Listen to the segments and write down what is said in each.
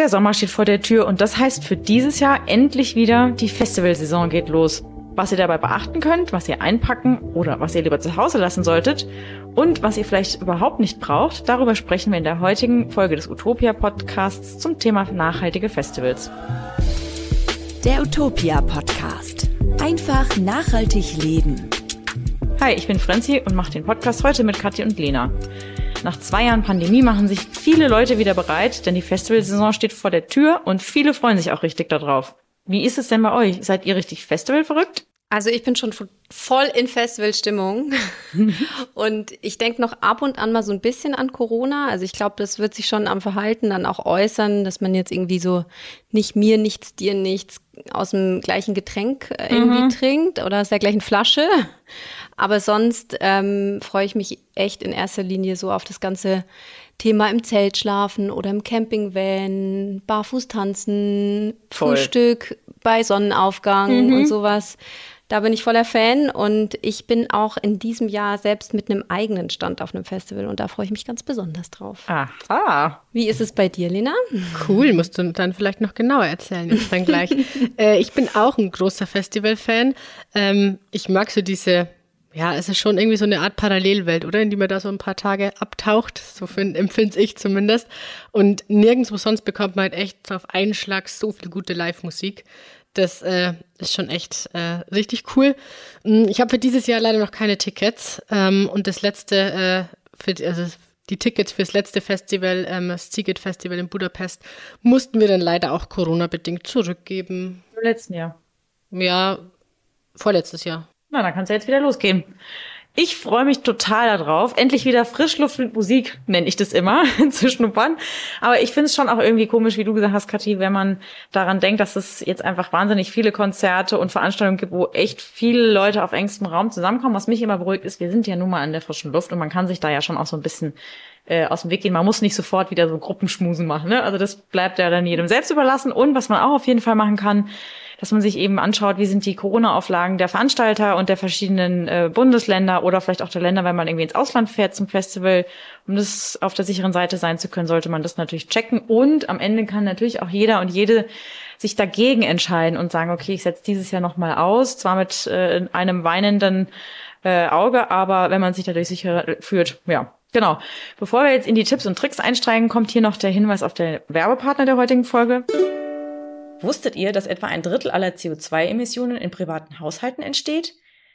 Der Sommer steht vor der Tür und das heißt für dieses Jahr endlich wieder, die Festivalsaison geht los. Was ihr dabei beachten könnt, was ihr einpacken oder was ihr lieber zu Hause lassen solltet und was ihr vielleicht überhaupt nicht braucht, darüber sprechen wir in der heutigen Folge des Utopia Podcasts zum Thema nachhaltige Festivals. Der Utopia Podcast. Einfach nachhaltig leben. Hi, ich bin Franzi und mache den Podcast heute mit Kathi und Lena. Nach zwei Jahren Pandemie machen sich viele Leute wieder bereit, denn die Festivalsaison steht vor der Tür und viele freuen sich auch richtig darauf. Wie ist es denn bei euch? Seid ihr richtig Festival verrückt? Also ich bin schon voll in Festivalstimmung und ich denke noch ab und an mal so ein bisschen an Corona. Also ich glaube, das wird sich schon am Verhalten dann auch äußern, dass man jetzt irgendwie so nicht mir nichts, dir nichts aus dem gleichen Getränk äh, irgendwie mhm. trinkt oder aus der gleichen Flasche. Aber sonst ähm, freue ich mich echt in erster Linie so auf das ganze Thema im Zelt schlafen oder im Campingvan, barfuß tanzen, Voll. Frühstück bei Sonnenaufgang mhm. und sowas. Da bin ich voller Fan und ich bin auch in diesem Jahr selbst mit einem eigenen Stand auf einem Festival und da freue ich mich ganz besonders drauf. Aha. Wie ist es bei dir, Lena? Cool, musst du dann vielleicht noch genauer erzählen jetzt dann gleich. äh, ich bin auch ein großer Festival-Fan. Ähm, ich mag so diese ja, es ist schon irgendwie so eine Art Parallelwelt, oder? In die man da so ein paar Tage abtaucht. So empfinde ich zumindest. Und nirgendwo sonst bekommt man halt echt auf einen Schlag so viel gute Live-Musik. Das äh, ist schon echt äh, richtig cool. Hm, ich habe für dieses Jahr leider noch keine Tickets. Ähm, und das letzte, äh, für, also die Tickets fürs letzte Festival, ähm, das Ziget Festival in Budapest, mussten wir dann leider auch Corona-bedingt zurückgeben. Im letzten Jahr. Ja, vorletztes Jahr. Na, dann kann es ja jetzt wieder losgehen. Ich freue mich total darauf. Endlich wieder Frischluft mit Musik, nenne ich das immer, zu schnuppern. Aber ich finde es schon auch irgendwie komisch, wie du gesagt hast, Kathi, wenn man daran denkt, dass es jetzt einfach wahnsinnig viele Konzerte und Veranstaltungen gibt, wo echt viele Leute auf engstem Raum zusammenkommen. Was mich immer beruhigt ist, wir sind ja nun mal an der frischen Luft und man kann sich da ja schon auch so ein bisschen äh, aus dem Weg gehen. Man muss nicht sofort wieder so Gruppenschmusen machen. Ne? Also das bleibt ja dann jedem selbst überlassen. Und was man auch auf jeden Fall machen kann, dass man sich eben anschaut, wie sind die Corona-Auflagen der Veranstalter und der verschiedenen äh, Bundesländer oder vielleicht auch der Länder, wenn man irgendwie ins Ausland fährt zum Festival. Um das auf der sicheren Seite sein zu können, sollte man das natürlich checken. Und am Ende kann natürlich auch jeder und jede sich dagegen entscheiden und sagen, okay, ich setze dieses Jahr nochmal aus, zwar mit äh, einem weinenden äh, Auge, aber wenn man sich dadurch sicher führt, ja, genau. Bevor wir jetzt in die Tipps und Tricks einsteigen, kommt hier noch der Hinweis auf den Werbepartner der heutigen Folge. Wusstet ihr, dass etwa ein Drittel aller CO2-Emissionen in privaten Haushalten entsteht?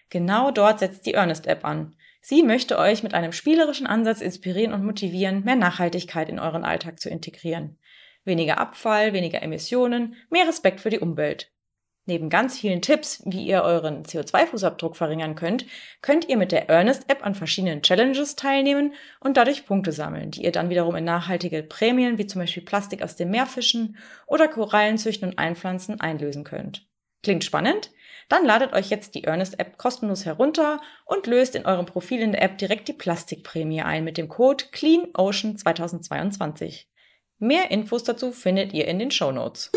Genau dort setzt die Earnest-App an. Sie möchte euch mit einem spielerischen Ansatz inspirieren und motivieren, mehr Nachhaltigkeit in euren Alltag zu integrieren. Weniger Abfall, weniger Emissionen, mehr Respekt für die Umwelt. Neben ganz vielen Tipps, wie ihr euren CO2-Fußabdruck verringern könnt, könnt ihr mit der Earnest-App an verschiedenen Challenges teilnehmen und dadurch Punkte sammeln, die ihr dann wiederum in nachhaltige Prämien wie zum Beispiel Plastik aus dem Meer fischen oder Korallen züchten und einpflanzen einlösen könnt. Klingt spannend? Dann ladet euch jetzt die Earnest-App kostenlos herunter und löst in eurem Profil in der App direkt die Plastikprämie ein mit dem Code CleanOcean2022. Mehr Infos dazu findet ihr in den Show Notes.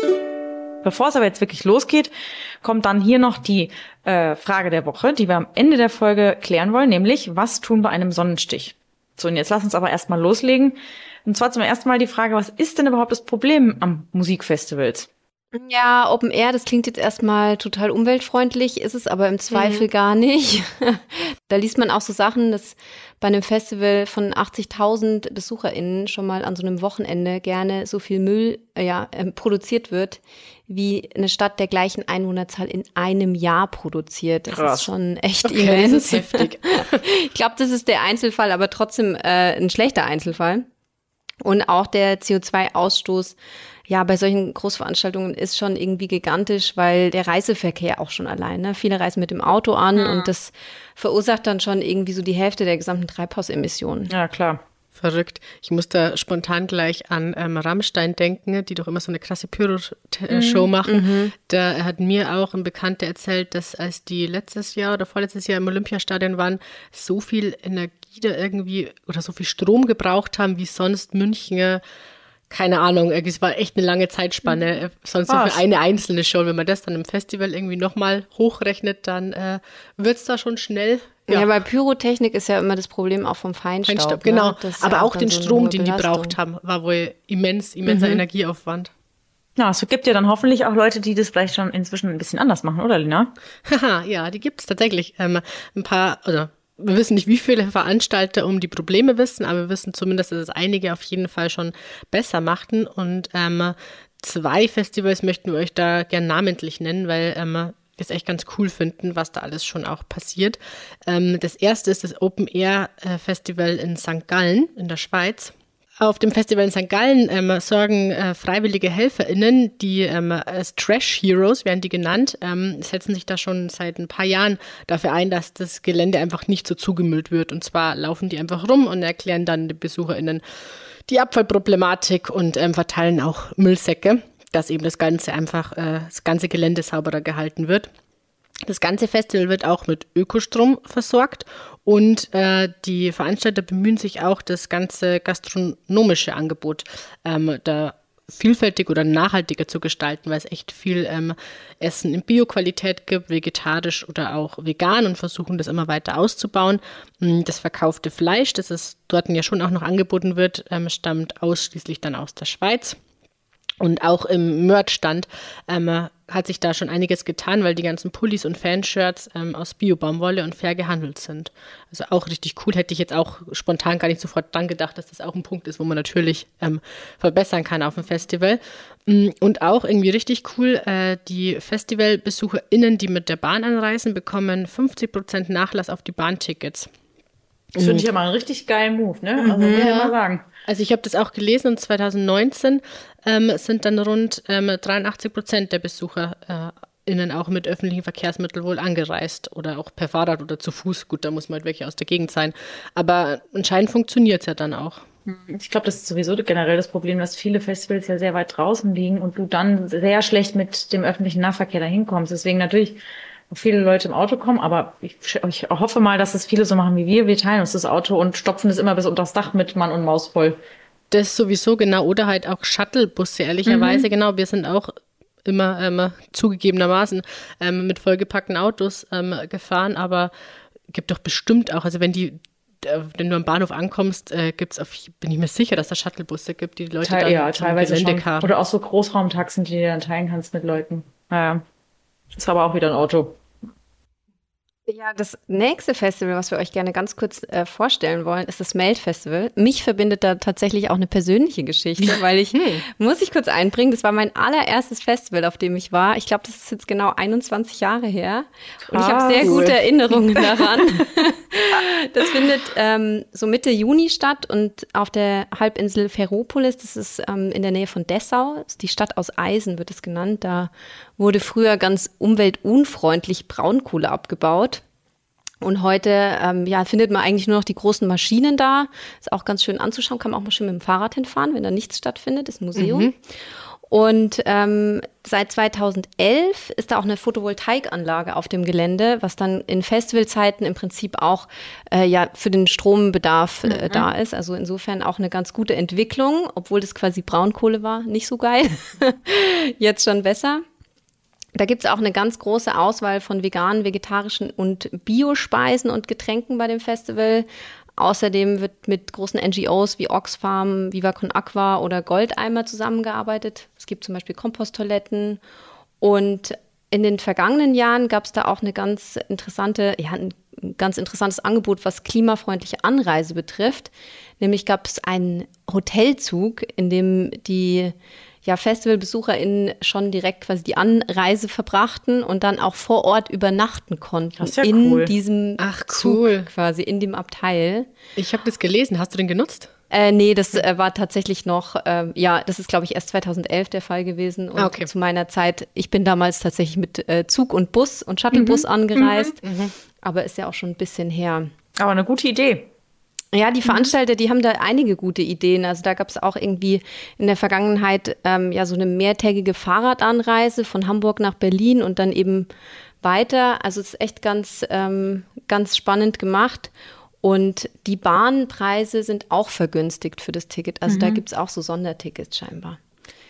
Bevor es aber jetzt wirklich losgeht, kommt dann hier noch die äh, Frage der Woche, die wir am Ende der Folge klären wollen, nämlich was tun bei einem Sonnenstich? So, und jetzt lass uns aber erstmal loslegen. Und zwar zum ersten Mal die Frage, was ist denn überhaupt das Problem am Musikfestivals? Ja, Open Air, das klingt jetzt erstmal total umweltfreundlich, ist es aber im Zweifel mhm. gar nicht. da liest man auch so Sachen, dass bei einem Festival von 80.000 BesucherInnen schon mal an so einem Wochenende gerne so viel Müll äh, ja, äh, produziert wird, wie eine Stadt der gleichen Einwohnerzahl in einem Jahr produziert. Das Krass. ist schon echt okay, immens. Das ist heftig. ich glaube, das ist der Einzelfall, aber trotzdem äh, ein schlechter Einzelfall. Und auch der CO2-Ausstoß ja, bei solchen Großveranstaltungen ist schon irgendwie gigantisch, weil der Reiseverkehr auch schon allein, ne? Viele reisen mit dem Auto an ja. und das verursacht dann schon irgendwie so die Hälfte der gesamten Treibhausemissionen. Ja, klar. Verrückt. Ich muss da spontan gleich an ähm, Rammstein denken, die doch immer so eine krasse Pyro-Show mhm. machen. Mhm. Da hat mir auch ein Bekannter erzählt, dass als die letztes Jahr oder vorletztes Jahr im Olympiastadion waren, so viel Energie da irgendwie oder so viel Strom gebraucht haben, wie sonst München keine Ahnung, es war echt eine lange Zeitspanne. Äh, sonst so für eine einzelne Show. Wenn man das dann im Festival irgendwie nochmal hochrechnet, dann äh, wird es da schon schnell. Ja. ja, bei Pyrotechnik ist ja immer das Problem auch vom Feinstaub. Feinstaub ne? genau. Aber ja auch den so Strom, den die braucht haben, war wohl immens, immenser mhm. Energieaufwand. Ja, es gibt ja dann hoffentlich auch Leute, die das vielleicht schon inzwischen ein bisschen anders machen, oder Lina? Haha, ja, die gibt es tatsächlich. Ähm, ein paar, oder wir wissen nicht, wie viele Veranstalter um die Probleme wissen, aber wir wissen zumindest, dass es einige auf jeden Fall schon besser machten. Und ähm, zwei Festivals möchten wir euch da gern namentlich nennen, weil ähm, wir es echt ganz cool finden, was da alles schon auch passiert. Ähm, das erste ist das Open Air äh, Festival in St. Gallen in der Schweiz. Auf dem Festival in St. Gallen ähm, sorgen äh, freiwillige HelferInnen, die ähm, als Trash Heroes werden die genannt, ähm, setzen sich da schon seit ein paar Jahren dafür ein, dass das Gelände einfach nicht so zugemüllt wird. Und zwar laufen die einfach rum und erklären dann den BesucherInnen die Abfallproblematik und ähm, verteilen auch Müllsäcke, dass eben das Ganze einfach, äh, das ganze Gelände sauberer gehalten wird. Das ganze Festival wird auch mit Ökostrom versorgt und äh, die Veranstalter bemühen sich auch, das ganze gastronomische Angebot ähm, da vielfältig oder nachhaltiger zu gestalten, weil es echt viel ähm, Essen in Bioqualität gibt, vegetarisch oder auch vegan und versuchen das immer weiter auszubauen. Mm, das verkaufte Fleisch, das es dort ja schon auch noch angeboten wird, ähm, stammt ausschließlich dann aus der Schweiz. Und auch im Merch-Stand ähm, hat sich da schon einiges getan, weil die ganzen Pullis und Fanshirts ähm, aus Bio-Baumwolle und fair gehandelt sind. Also auch richtig cool. Hätte ich jetzt auch spontan gar nicht sofort dran gedacht, dass das auch ein Punkt ist, wo man natürlich ähm, verbessern kann auf dem Festival. Mm, und auch irgendwie richtig cool, äh, die FestivalbesucherInnen, die mit der Bahn anreisen, bekommen 50% Nachlass auf die Bahntickets. Das finde ich ja mal einen richtig geilen Move, ne? Also mhm. muss ich mal sagen. Also ich habe das auch gelesen und 2019 ähm, sind dann rund ähm, 83 Prozent der BesucherInnen auch mit öffentlichen Verkehrsmitteln wohl angereist oder auch per Fahrrad oder zu Fuß. Gut, da muss man halt wirklich aus der Gegend sein. Aber anscheinend funktioniert es ja dann auch. Ich glaube, das ist sowieso generell das Problem, dass viele Festivals ja sehr weit draußen liegen und du dann sehr schlecht mit dem öffentlichen Nahverkehr dahin kommst. Deswegen natürlich viele Leute im Auto kommen, aber ich, ich hoffe mal, dass es viele so machen wie wir. Wir teilen uns das Auto und stopfen es immer bis unter das Dach mit Mann und Maus voll. Das sowieso, genau. Oder halt auch Shuttlebusse, ehrlicherweise. Mhm. Genau, wir sind auch immer ähm, zugegebenermaßen ähm, mit vollgepackten Autos ähm, gefahren, aber gibt doch bestimmt auch, also wenn die äh, wenn du am Bahnhof ankommst, äh, gibt es auf, bin ich mir sicher, dass es Shuttlebusse gibt, die, die Leute Teil, dann ja, teilweise schon. Oder auch so Großraumtaxen, die du dann teilen kannst mit Leuten. Naja. Ist aber auch wieder ein Auto. Ja, das nächste Festival, was wir euch gerne ganz kurz äh, vorstellen wollen, ist das Melt Festival. Mich verbindet da tatsächlich auch eine persönliche Geschichte, weil ich, hm. muss ich kurz einbringen, das war mein allererstes Festival, auf dem ich war. Ich glaube, das ist jetzt genau 21 Jahre her. Und ich habe sehr gute Erinnerungen daran. das findet ähm, so Mitte Juni statt und auf der Halbinsel Ferropolis, das ist ähm, in der Nähe von Dessau, die Stadt aus Eisen wird es genannt. Da wurde früher ganz umweltunfreundlich Braunkohle abgebaut. Und heute ähm, ja, findet man eigentlich nur noch die großen Maschinen da. Ist auch ganz schön anzuschauen, kann man auch mal schön mit dem Fahrrad hinfahren, wenn da nichts stattfindet, ist ein Museum. Mhm. Und ähm, seit 2011 ist da auch eine Photovoltaikanlage auf dem Gelände, was dann in Festivalzeiten im Prinzip auch äh, ja für den Strombedarf äh, mhm. da ist. Also insofern auch eine ganz gute Entwicklung, obwohl das quasi Braunkohle war, nicht so geil. Jetzt schon besser. Da gibt es auch eine ganz große Auswahl von veganen, vegetarischen und Biospeisen und Getränken bei dem Festival. Außerdem wird mit großen NGOs wie Oxfam, Viva Con Aqua oder Goldeimer zusammengearbeitet. Es gibt zum Beispiel Komposttoiletten. Und in den vergangenen Jahren gab es da auch eine ganz interessante, ja, ein ganz interessantes Angebot, was klimafreundliche Anreise betrifft. Nämlich gab es einen Hotelzug, in dem die ja, FestivalbesucherInnen schon direkt quasi die Anreise verbrachten und dann auch vor Ort übernachten konnten. Das ist ja in cool. diesem Ach, cool. Zug quasi, in dem Abteil. Ich habe das gelesen. Hast du den genutzt? Äh, nee, das äh, war tatsächlich noch, äh, ja, das ist, glaube ich, erst 2011 der Fall gewesen. Und ah, okay. zu meiner Zeit, ich bin damals tatsächlich mit äh, Zug und Bus und Shuttlebus mhm. angereist, mhm. mhm. aber ist ja auch schon ein bisschen her. Aber eine gute Idee. Ja, die mhm. Veranstalter, die haben da einige gute Ideen. Also da gab es auch irgendwie in der Vergangenheit ähm, ja so eine mehrtägige Fahrradanreise von Hamburg nach Berlin und dann eben weiter. Also es ist echt ganz, ähm, ganz spannend gemacht. Und die Bahnpreise sind auch vergünstigt für das Ticket. Also mhm. da gibt es auch so Sondertickets scheinbar.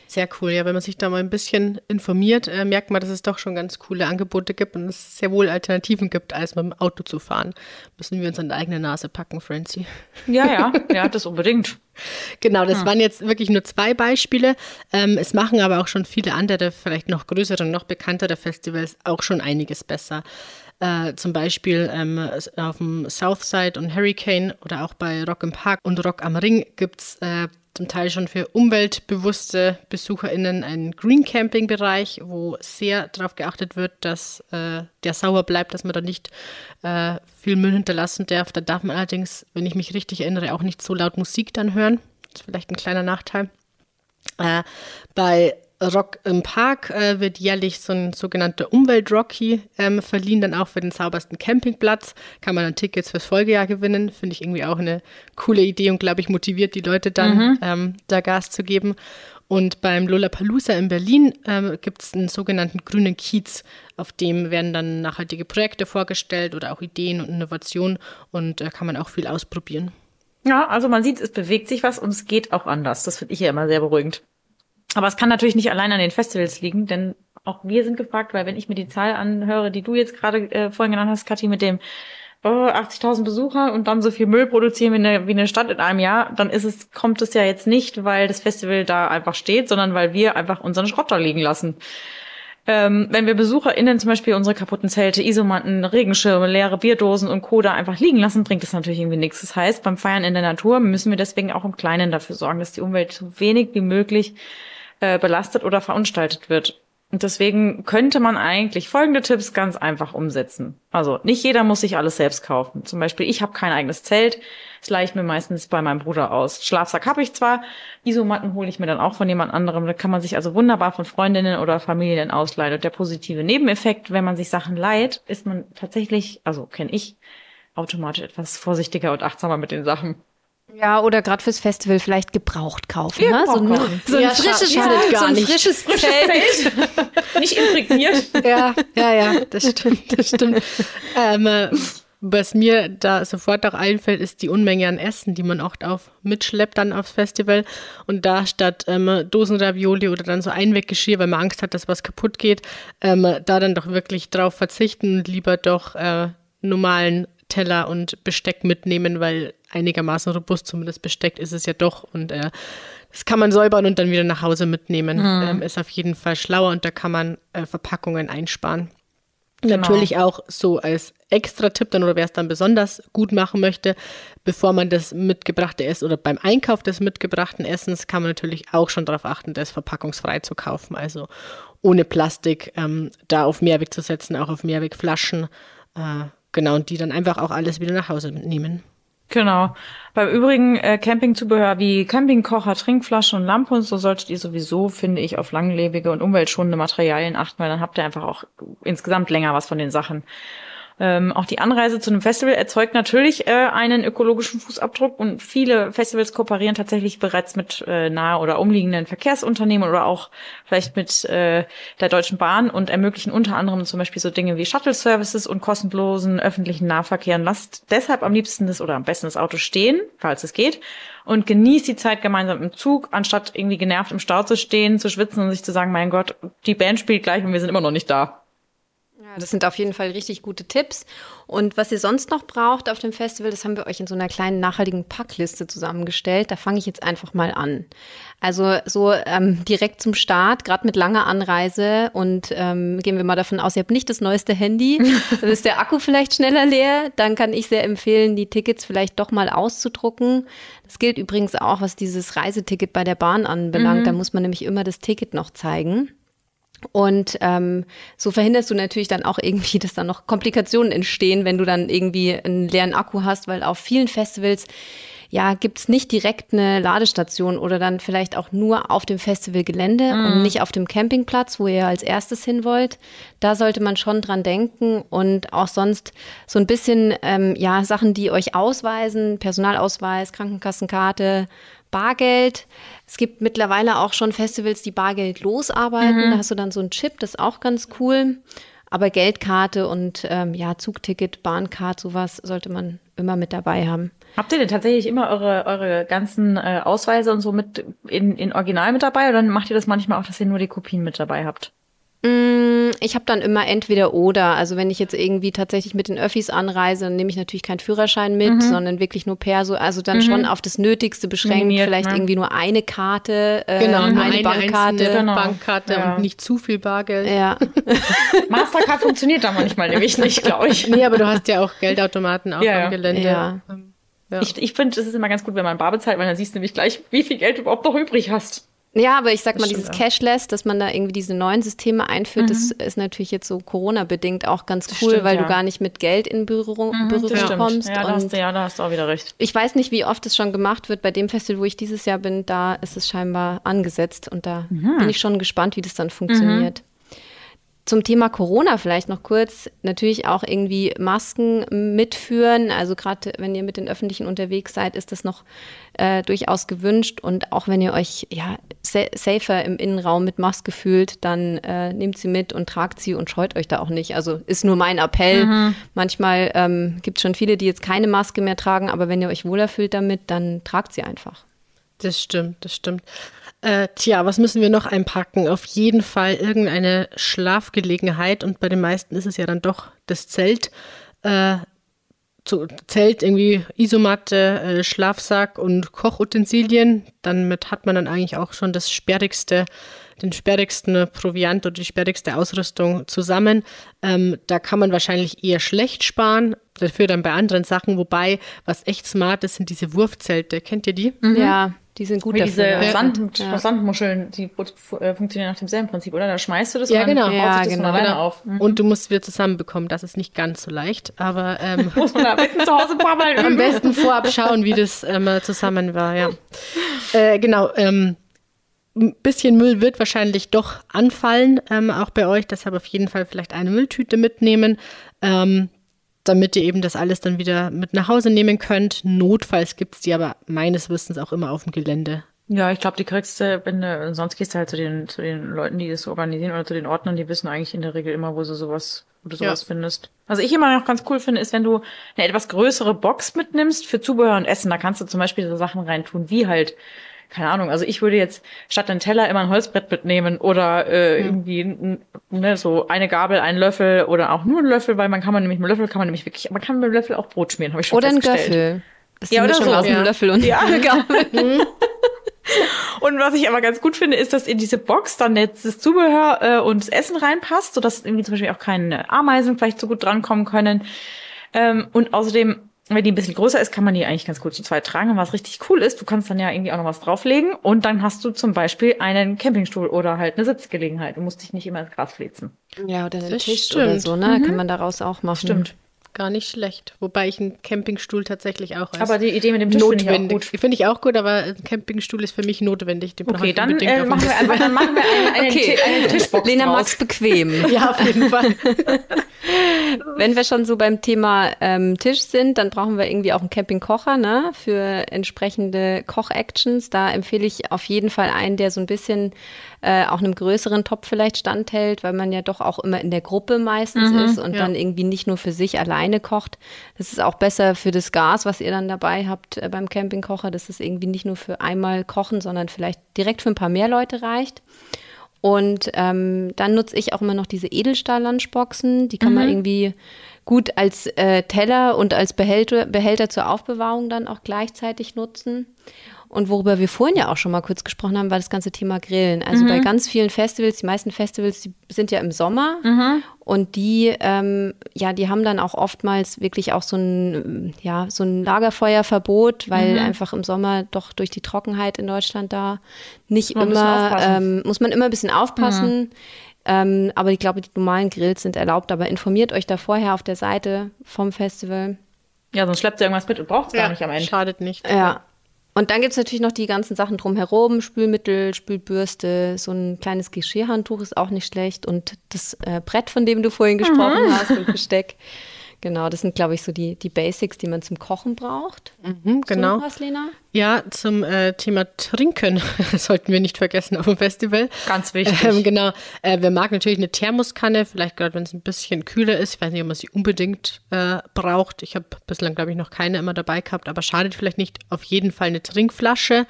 Sehr cool, ja. Wenn man sich da mal ein bisschen informiert, äh, merkt man, dass es doch schon ganz coole Angebote gibt und es sehr wohl Alternativen gibt, als mit dem Auto zu fahren. Müssen wir uns an der eigene Nase packen, Francie. Ja, ja, ja, das unbedingt. Genau, das hm. waren jetzt wirklich nur zwei Beispiele. Ähm, es machen aber auch schon viele andere, vielleicht noch größere und noch bekanntere Festivals auch schon einiges besser. Äh, zum Beispiel ähm, auf dem Southside und Hurricane oder auch bei Rock im Park und Rock am Ring gibt es äh, zum Teil schon für umweltbewusste BesucherInnen einen Green Camping Bereich, wo sehr darauf geachtet wird, dass äh, der sauber bleibt, dass man da nicht äh, viel Müll hinterlassen darf. Da darf man allerdings, wenn ich mich richtig erinnere, auch nicht so laut Musik dann hören. Das ist vielleicht ein kleiner Nachteil. Äh, bei Rock im Park äh, wird jährlich so ein sogenannter Umwelt-Rocky ähm, verliehen, dann auch für den saubersten Campingplatz. Kann man dann Tickets fürs Folgejahr gewinnen. Finde ich irgendwie auch eine coole Idee und glaube ich motiviert die Leute dann, mhm. ähm, da Gas zu geben. Und beim Lollapalooza in Berlin ähm, gibt es einen sogenannten grünen Kiez, auf dem werden dann nachhaltige Projekte vorgestellt oder auch Ideen und Innovationen und äh, kann man auch viel ausprobieren. Ja, also man sieht, es bewegt sich was und es geht auch anders. Das finde ich ja immer sehr beruhigend. Aber es kann natürlich nicht allein an den Festivals liegen, denn auch wir sind gefragt, weil wenn ich mir die Zahl anhöre, die du jetzt gerade äh, vorhin genannt hast, Kathi, mit dem oh, 80.000 Besucher und dann so viel Müll produzieren wie eine, wie eine Stadt in einem Jahr, dann ist es, kommt es ja jetzt nicht, weil das Festival da einfach steht, sondern weil wir einfach unseren Schrott da liegen lassen. Ähm, wenn wir BesucherInnen zum Beispiel unsere kaputten Zelte, Isomatten, Regenschirme, leere Bierdosen und Co. da einfach liegen lassen, bringt das natürlich irgendwie nichts. Das heißt, beim Feiern in der Natur müssen wir deswegen auch im Kleinen dafür sorgen, dass die Umwelt so wenig wie möglich äh, belastet oder verunstaltet wird. Und deswegen könnte man eigentlich folgende Tipps ganz einfach umsetzen. Also nicht jeder muss sich alles selbst kaufen. Zum Beispiel, ich habe kein eigenes Zelt. Das leihe ich mir meistens bei meinem Bruder aus. Schlafsack habe ich zwar, Isomatten hole ich mir dann auch von jemand anderem. Da kann man sich also wunderbar von Freundinnen oder Familien ausleihen. Und der positive Nebeneffekt, wenn man sich Sachen leiht, ist man tatsächlich, also kenne ich, automatisch etwas vorsichtiger und achtsamer mit den Sachen. Ja, oder gerade fürs Festival vielleicht gebraucht kaufen. Ja, ne? so, ein, so ein ja, frisches, ja, so ein frisches Zelt. nicht imprägniert. Ja, ja, ja, das stimmt, das stimmt. ähm, äh, was mir da sofort auch einfällt, ist die Unmenge an Essen, die man oft auf mitschleppt dann aufs Festival. Und da statt ähm, Dosenravioli oder dann so Einweggeschirr, weil man Angst hat, dass was kaputt geht, ähm, da dann doch wirklich drauf verzichten und lieber doch äh, normalen Teller und Besteck mitnehmen, weil einigermaßen robust zumindest Besteck ist es ja doch und äh, das kann man säubern und dann wieder nach Hause mitnehmen. Mhm. Ähm, ist auf jeden Fall schlauer und da kann man äh, Verpackungen einsparen. Genau. Natürlich auch so als extra Tipp dann oder wer es dann besonders gut machen möchte, bevor man das mitgebrachte Essen oder beim Einkauf des mitgebrachten Essens kann man natürlich auch schon darauf achten, das verpackungsfrei zu kaufen. Also ohne Plastik ähm, da auf Mehrweg zu setzen, auch auf Mehrwegflaschen. Äh, genau, und die dann einfach auch alles wieder nach Hause mitnehmen. Genau. Beim übrigen äh, Campingzubehör wie Campingkocher, Trinkflaschen und Lampe und so solltet ihr sowieso, finde ich, auf langlebige und umweltschonende Materialien achten, weil dann habt ihr einfach auch insgesamt länger was von den Sachen. Ähm, auch die Anreise zu einem Festival erzeugt natürlich äh, einen ökologischen Fußabdruck und viele Festivals kooperieren tatsächlich bereits mit äh, nahe oder umliegenden Verkehrsunternehmen oder auch vielleicht mit äh, der Deutschen Bahn und ermöglichen unter anderem zum Beispiel so Dinge wie Shuttle-Services und kostenlosen öffentlichen Nahverkehr. Und lasst deshalb am liebsten das oder am besten das Auto stehen, falls es geht, und genießt die Zeit gemeinsam im Zug, anstatt irgendwie genervt im Stau zu stehen, zu schwitzen und sich zu sagen, mein Gott, die Band spielt gleich und wir sind immer noch nicht da. Das sind auf jeden Fall richtig gute Tipps. Und was ihr sonst noch braucht auf dem Festival, das haben wir euch in so einer kleinen nachhaltigen Packliste zusammengestellt. Da fange ich jetzt einfach mal an. Also so ähm, direkt zum Start, gerade mit langer Anreise und ähm, gehen wir mal davon aus, ihr habt nicht das neueste Handy, dann ist der Akku vielleicht schneller leer. Dann kann ich sehr empfehlen, die Tickets vielleicht doch mal auszudrucken. Das gilt übrigens auch, was dieses Reiseticket bei der Bahn anbelangt. Mhm. Da muss man nämlich immer das Ticket noch zeigen. Und ähm, so verhinderst du natürlich dann auch irgendwie, dass dann noch Komplikationen entstehen, wenn du dann irgendwie einen leeren Akku hast, weil auf vielen Festivals ja gibt's nicht direkt eine Ladestation oder dann vielleicht auch nur auf dem Festivalgelände mm. und nicht auf dem Campingplatz, wo ihr als erstes hin wollt. Da sollte man schon dran denken und auch sonst so ein bisschen ähm, ja Sachen, die euch ausweisen, Personalausweis, Krankenkassenkarte, Bargeld. Es gibt mittlerweile auch schon Festivals, die Bargeld losarbeiten. Mhm. Da hast du dann so einen Chip, das ist auch ganz cool. Aber Geldkarte und ähm, ja, Zugticket, Bahncard, sowas sollte man immer mit dabei haben. Habt ihr denn tatsächlich immer eure, eure ganzen äh, Ausweise und so mit in, in Original mit dabei oder macht ihr das manchmal auch, dass ihr nur die Kopien mit dabei habt? Mm, ich habe dann immer entweder oder. Also wenn ich jetzt irgendwie tatsächlich mit den Öffis anreise, dann nehme ich natürlich keinen Führerschein mit, mhm. sondern wirklich nur Perso. Also dann mhm. schon auf das Nötigste beschränkt. Minimiert, vielleicht ne? irgendwie nur eine Karte, äh, genau, eine, eine Bankkarte, genau. Bankkarte ja. und nicht zu viel Bargeld. Ja. Mastercard funktioniert da manchmal nämlich nicht, glaube ich. Nee, aber du hast ja auch Geldautomaten auch ja, am Gelände. Ja. Ja. Ich, ich finde, es ist immer ganz gut, wenn man bar bezahlt, weil dann siehst du nämlich gleich, wie viel Geld du überhaupt noch übrig hast. Ja, aber ich sag das mal, dieses Cashless, dass man da irgendwie diese neuen Systeme einführt, mhm. das ist natürlich jetzt so Corona-bedingt auch ganz cool, stimmt, weil ja. du gar nicht mit Geld in Berührung, mhm, Berührung kommst. Ja da, hast du, ja, da hast du auch wieder recht. Ich weiß nicht, wie oft es schon gemacht wird. Bei dem Festival, wo ich dieses Jahr bin, da ist es scheinbar angesetzt und da mhm. bin ich schon gespannt, wie das dann funktioniert. Zum Thema Corona vielleicht noch kurz. Natürlich auch irgendwie Masken mitführen. Also gerade wenn ihr mit den Öffentlichen unterwegs seid, ist das noch äh, durchaus gewünscht. Und auch wenn ihr euch ja safer im Innenraum mit Maske fühlt, dann äh, nehmt sie mit und tragt sie und scheut euch da auch nicht. Also ist nur mein Appell. Mhm. Manchmal ähm, gibt es schon viele, die jetzt keine Maske mehr tragen, aber wenn ihr euch wohler fühlt damit, dann tragt sie einfach. Das stimmt, das stimmt. Äh, tja, was müssen wir noch einpacken? Auf jeden Fall irgendeine Schlafgelegenheit und bei den meisten ist es ja dann doch das Zelt. Äh, zu, Zelt, irgendwie Isomatte, äh, Schlafsack und Kochutensilien. Damit hat man dann eigentlich auch schon das sperrigste, den sperrigsten Proviant oder die sperrigste Ausrüstung zusammen. Ähm, da kann man wahrscheinlich eher schlecht sparen, dafür dann bei anderen Sachen. Wobei, was echt smart ist, sind diese Wurfzelte. Kennt ihr die? Mhm. Ja. Die sind gut Wie dafür. Diese Sand, ja. Sandmuscheln, die äh, funktionieren nach demselben Prinzip, oder? Da schmeißt du das ja, und dann genau. ja, sich das genau. von genau. auf. Mhm. Und du musst wieder zusammenbekommen. Das ist nicht ganz so leicht, aber ähm, muss man am besten zu Hause ein paar Mal üben. Am besten vorab schauen, wie das ähm, zusammen war, ja. Äh, genau, ähm, ein bisschen Müll wird wahrscheinlich doch anfallen, ähm, auch bei euch. Deshalb auf jeden Fall vielleicht eine Mülltüte mitnehmen. Ähm, damit ihr eben das alles dann wieder mit nach Hause nehmen könnt. Notfalls gibt es die aber meines Wissens auch immer auf dem Gelände. Ja, ich glaube, die kriegst du, wenn du, sonst gehst du halt zu den, zu den Leuten, die das organisieren oder zu den Ordnern, die wissen eigentlich in der Regel immer, wo sie sowas, wo du sowas ja. findest. Was ich immer noch ganz cool finde, ist, wenn du eine etwas größere Box mitnimmst für Zubehör und Essen. Da kannst du zum Beispiel so Sachen reintun, wie halt keine Ahnung, also ich würde jetzt statt einen Teller immer ein Holzbrett mitnehmen oder äh, hm. irgendwie ne, so eine Gabel, einen Löffel oder auch nur einen Löffel, weil man kann man nämlich mit Löffel kann man nämlich wirklich, man kann mit Löffel auch Brot schmieren, habe ich schon oder festgestellt. Oder einen Göffel. Das ja, oder so. Aus ja. Löffel und ja. eine Gabel. Mhm. Und was ich aber ganz gut finde, ist, dass in diese Box dann jetzt das Zubehör äh, und das Essen reinpasst, sodass irgendwie zum Beispiel auch keine Ameisen vielleicht so gut drankommen können. Ähm, und außerdem wenn die ein bisschen größer ist, kann man die eigentlich ganz gut zu zweit tragen. Und was richtig cool ist, du kannst dann ja irgendwie auch noch was drauflegen und dann hast du zum Beispiel einen Campingstuhl oder halt eine Sitzgelegenheit. Du musst dich nicht immer ins Gras flitzen. Ja, oder einen Tisch stimmt. oder so, ne? Mhm. Kann man daraus auch machen. Stimmt. Gar nicht schlecht. Wobei ich einen Campingstuhl tatsächlich auch als Aber die Idee mit dem Tisch finde ich auch gut. Finde ich auch gut, aber ein Campingstuhl ist für mich notwendig. Den okay, dann, äh, machen wir einfach, dann machen wir einen, einen, okay. einen Tischbox Lena mag's bequem. ja, auf jeden Fall. Wenn wir schon so beim Thema ähm, Tisch sind, dann brauchen wir irgendwie auch einen Campingkocher ne, für entsprechende Koch-Actions. Da empfehle ich auf jeden Fall einen, der so ein bisschen äh, auch einem größeren Topf vielleicht standhält, weil man ja doch auch immer in der Gruppe meistens mhm, ist und ja. dann irgendwie nicht nur für sich alleine kocht. Das ist auch besser für das Gas, was ihr dann dabei habt äh, beim Campingkocher, dass es irgendwie nicht nur für einmal kochen, sondern vielleicht direkt für ein paar mehr Leute reicht. Und ähm, dann nutze ich auch immer noch diese Edelstahl-Lunchboxen. Die kann mhm. man irgendwie gut als äh, Teller und als Behälter, Behälter zur Aufbewahrung dann auch gleichzeitig nutzen. Und worüber wir vorhin ja auch schon mal kurz gesprochen haben, war das ganze Thema Grillen. Also mhm. bei ganz vielen Festivals, die meisten Festivals, die sind ja im Sommer mhm. und die, ähm, ja, die haben dann auch oftmals wirklich auch so ein, ja, so ein Lagerfeuerverbot, weil mhm. einfach im Sommer doch durch die Trockenheit in Deutschland da nicht immer, ähm, muss man immer ein bisschen aufpassen. Mhm. Ähm, aber ich glaube, die normalen Grills sind erlaubt, aber informiert euch da vorher auf der Seite vom Festival. Ja, sonst schleppt ihr irgendwas mit und braucht es ja, gar nicht am Ende. Schadet nicht. Ja, und dann gibt es natürlich noch die ganzen Sachen drumherum, Spülmittel, Spülbürste, so ein kleines Geschirrhandtuch ist auch nicht schlecht und das äh, Brett, von dem du vorhin gesprochen mhm. hast, und Besteck. Genau, das sind, glaube ich, so die, die Basics, die man zum Kochen braucht. Mhm, genau. Was, Lena? Ja, zum äh, Thema Trinken sollten wir nicht vergessen auf dem Festival. Ganz wichtig. Ähm, genau. Äh, wer mag natürlich eine Thermoskanne, vielleicht gerade wenn es ein bisschen kühler ist. Ich weiß nicht, ob man sie unbedingt äh, braucht. Ich habe bislang, glaube ich, noch keine immer dabei gehabt, aber schadet vielleicht nicht. Auf jeden Fall eine Trinkflasche.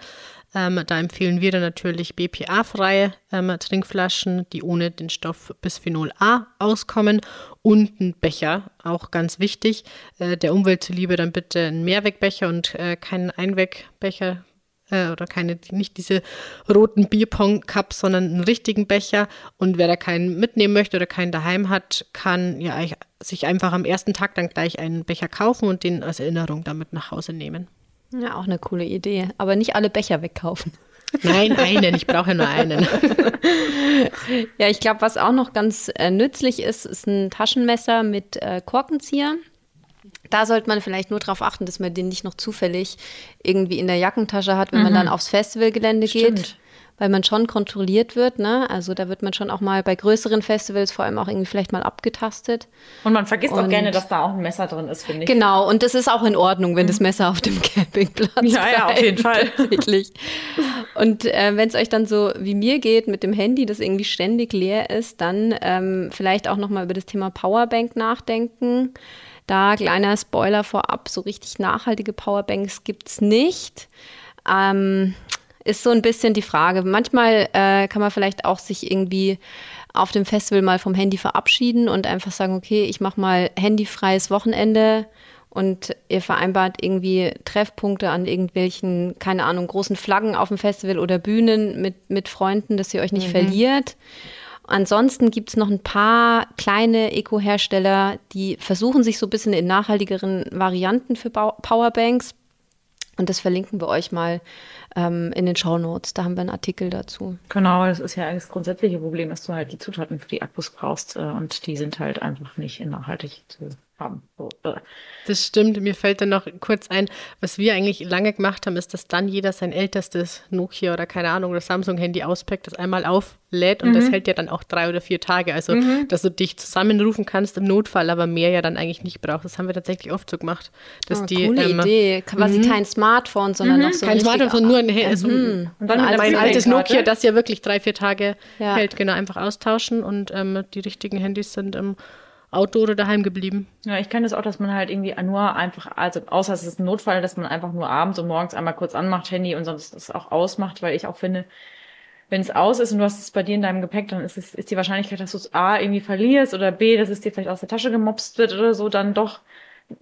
Ähm, da empfehlen wir dann natürlich BPA-freie ähm, Trinkflaschen, die ohne den Stoff Bisphenol A auskommen und ein Becher, auch ganz wichtig. Äh, der Umwelt zuliebe dann bitte ein Mehrwegbecher und äh, keinen Einwegbecher äh, oder keine, nicht diese roten Bierpong-Cups, sondern einen richtigen Becher. Und wer da keinen mitnehmen möchte oder keinen daheim hat, kann ja sich einfach am ersten Tag dann gleich einen Becher kaufen und den als Erinnerung damit nach Hause nehmen. Ja, auch eine coole Idee. Aber nicht alle Becher wegkaufen. Nein, einen. Ich brauche nur einen. ja, ich glaube, was auch noch ganz äh, nützlich ist, ist ein Taschenmesser mit äh, Korkenzieher. Da sollte man vielleicht nur darauf achten, dass man den nicht noch zufällig irgendwie in der Jackentasche hat, wenn mhm. man dann aufs Festivalgelände Stimmt. geht weil man schon kontrolliert wird. Ne? Also da wird man schon auch mal bei größeren Festivals vor allem auch irgendwie vielleicht mal abgetastet. Und man vergisst und, auch gerne, dass da auch ein Messer drin ist, finde ich. Genau, und das ist auch in Ordnung, wenn mhm. das Messer auf dem Campingplatz ist. Ja, ja, auf jeden Fall. Tatsächlich. Und äh, wenn es euch dann so wie mir geht mit dem Handy, das irgendwie ständig leer ist, dann ähm, vielleicht auch noch mal über das Thema Powerbank nachdenken. Da kleiner Spoiler vorab, so richtig nachhaltige Powerbanks gibt es nicht. Ähm, ist so ein bisschen die Frage. Manchmal äh, kann man vielleicht auch sich irgendwie auf dem Festival mal vom Handy verabschieden und einfach sagen, okay, ich mache mal handyfreies Wochenende und ihr vereinbart irgendwie Treffpunkte an irgendwelchen, keine Ahnung, großen Flaggen auf dem Festival oder Bühnen mit, mit Freunden, dass ihr euch nicht mhm. verliert. Ansonsten gibt es noch ein paar kleine Eco-Hersteller, die versuchen sich so ein bisschen in nachhaltigeren Varianten für Powerbanks. Und das verlinken wir euch mal ähm, in den Show Notes. Da haben wir einen Artikel dazu. Genau, das ist ja das grundsätzliche Problem, dass du halt die Zutaten für die Akkus brauchst äh, und die sind halt einfach nicht nachhaltig zu haben. So, äh. Das stimmt. Mir fällt dann noch kurz ein, was wir eigentlich lange gemacht haben, ist, dass dann jeder sein ältestes Nokia oder keine Ahnung oder Samsung-Handy auspackt, das einmal auflädt und mhm. das hält ja dann auch drei oder vier Tage. Also, mhm. dass du dich zusammenrufen kannst im Notfall, aber mehr ja dann eigentlich nicht brauchst. Das haben wir tatsächlich oft so gemacht. Dass oh, die, coole ähm, Idee. Quasi mhm. kein Smartphone, sondern noch so Kein Smartphone, sondern nur ein Handy. Mhm. und dann mein altes Nokia, das ja wirklich drei, vier Tage ja. hält, genau, einfach austauschen und ähm, die richtigen Handys sind ähm, Auto oder daheim geblieben. Ja, ich kenne das auch, dass man halt irgendwie nur einfach, also außer es ist ein Notfall, dass man einfach nur abends und morgens einmal kurz anmacht, Handy und sonst das auch ausmacht, weil ich auch finde, wenn es aus ist und du hast es bei dir in deinem Gepäck, dann ist es ist die Wahrscheinlichkeit, dass du es A irgendwie verlierst oder B, dass es dir vielleicht aus der Tasche gemopst wird oder so, dann doch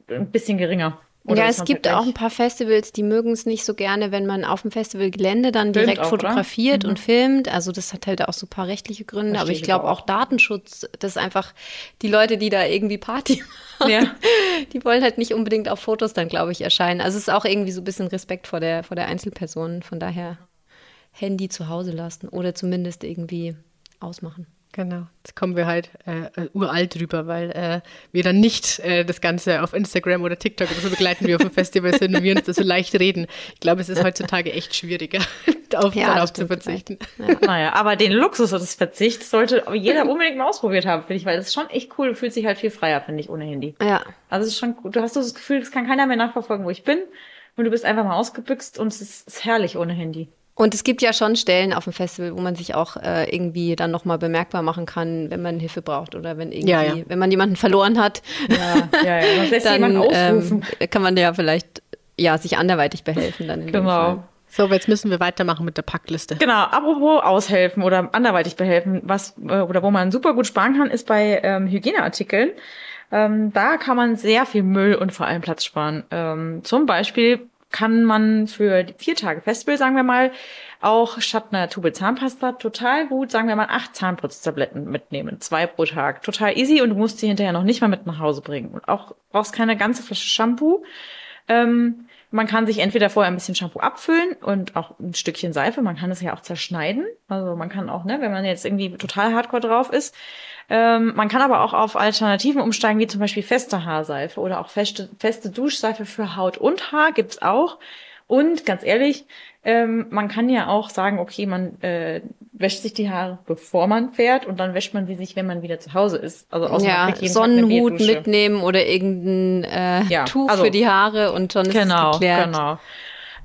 ein bisschen geringer. Oder ja, es gibt auch ein paar Festivals, die mögen es nicht so gerne, wenn man auf dem Festivalgelände dann filmt direkt auch, fotografiert mhm. und filmt. Also das hat halt auch so ein paar rechtliche Gründe. Verstehe aber ich glaube auch. auch Datenschutz, das ist einfach die Leute, die da irgendwie Party machen, ja. die wollen halt nicht unbedingt auf Fotos dann, glaube ich, erscheinen. Also es ist auch irgendwie so ein bisschen Respekt vor der, vor der Einzelperson. Von daher Handy zu Hause lassen oder zumindest irgendwie ausmachen. Genau, jetzt kommen wir halt äh, äh, uralt drüber, weil äh, wir dann nicht äh, das Ganze auf Instagram oder TikTok oder so begleiten wie auf dem Festival sind und wir uns das so leicht reden. Ich glaube, es ist heutzutage echt schwieriger, auf, ja, darauf zu verzichten. Ja. Naja, aber den Luxus des Verzichts sollte jeder unbedingt mal ausprobiert haben, finde ich, weil das ist schon echt cool, fühlt sich halt viel freier, finde ich, ohne Handy. Ja. Also es ist schon gut. Du hast so das Gefühl, es kann keiner mehr nachverfolgen, wo ich bin. Und du bist einfach mal ausgebüxt und es ist, ist herrlich ohne Handy. Und es gibt ja schon Stellen auf dem Festival, wo man sich auch äh, irgendwie dann nochmal bemerkbar machen kann, wenn man Hilfe braucht oder wenn irgendwie, ja, ja. wenn man jemanden verloren hat. Ja, ja, ja. Man lässt dann ähm, kann man ja vielleicht ja sich anderweitig behelfen dann. genau. So, jetzt müssen wir weitermachen mit der Packliste. Genau, apropos aushelfen oder anderweitig behelfen, was äh, oder wo man super gut sparen kann, ist bei ähm, Hygieneartikeln. Ähm, da kann man sehr viel Müll und vor allem Platz sparen. Ähm, zum Beispiel kann man für vier Tage Festival, sagen wir mal, auch statt einer Tube Zahnpasta total gut, sagen wir mal, acht Zahnputztabletten mitnehmen. Zwei pro Tag. Total easy und du musst sie hinterher noch nicht mal mit nach Hause bringen. Und auch brauchst keine ganze Flasche Shampoo. Ähm, man kann sich entweder vorher ein bisschen Shampoo abfüllen und auch ein Stückchen Seife. Man kann es ja auch zerschneiden. Also man kann auch, ne, wenn man jetzt irgendwie total hardcore drauf ist, ähm, man kann aber auch auf Alternativen umsteigen, wie zum Beispiel feste Haarseife oder auch feste, feste Duschseife für Haut und Haar gibt's auch. Und ganz ehrlich, Ähm, man kann ja auch sagen, okay, man äh, wäscht sich die Haare, bevor man fährt und dann wäscht man sie sich, wenn man wieder zu Hause ist. Also außer ja, Sonnenhut mitnehmen oder irgendein äh, ja, Tuch also, für die Haare und schon ist genau, es geklärt. Genau.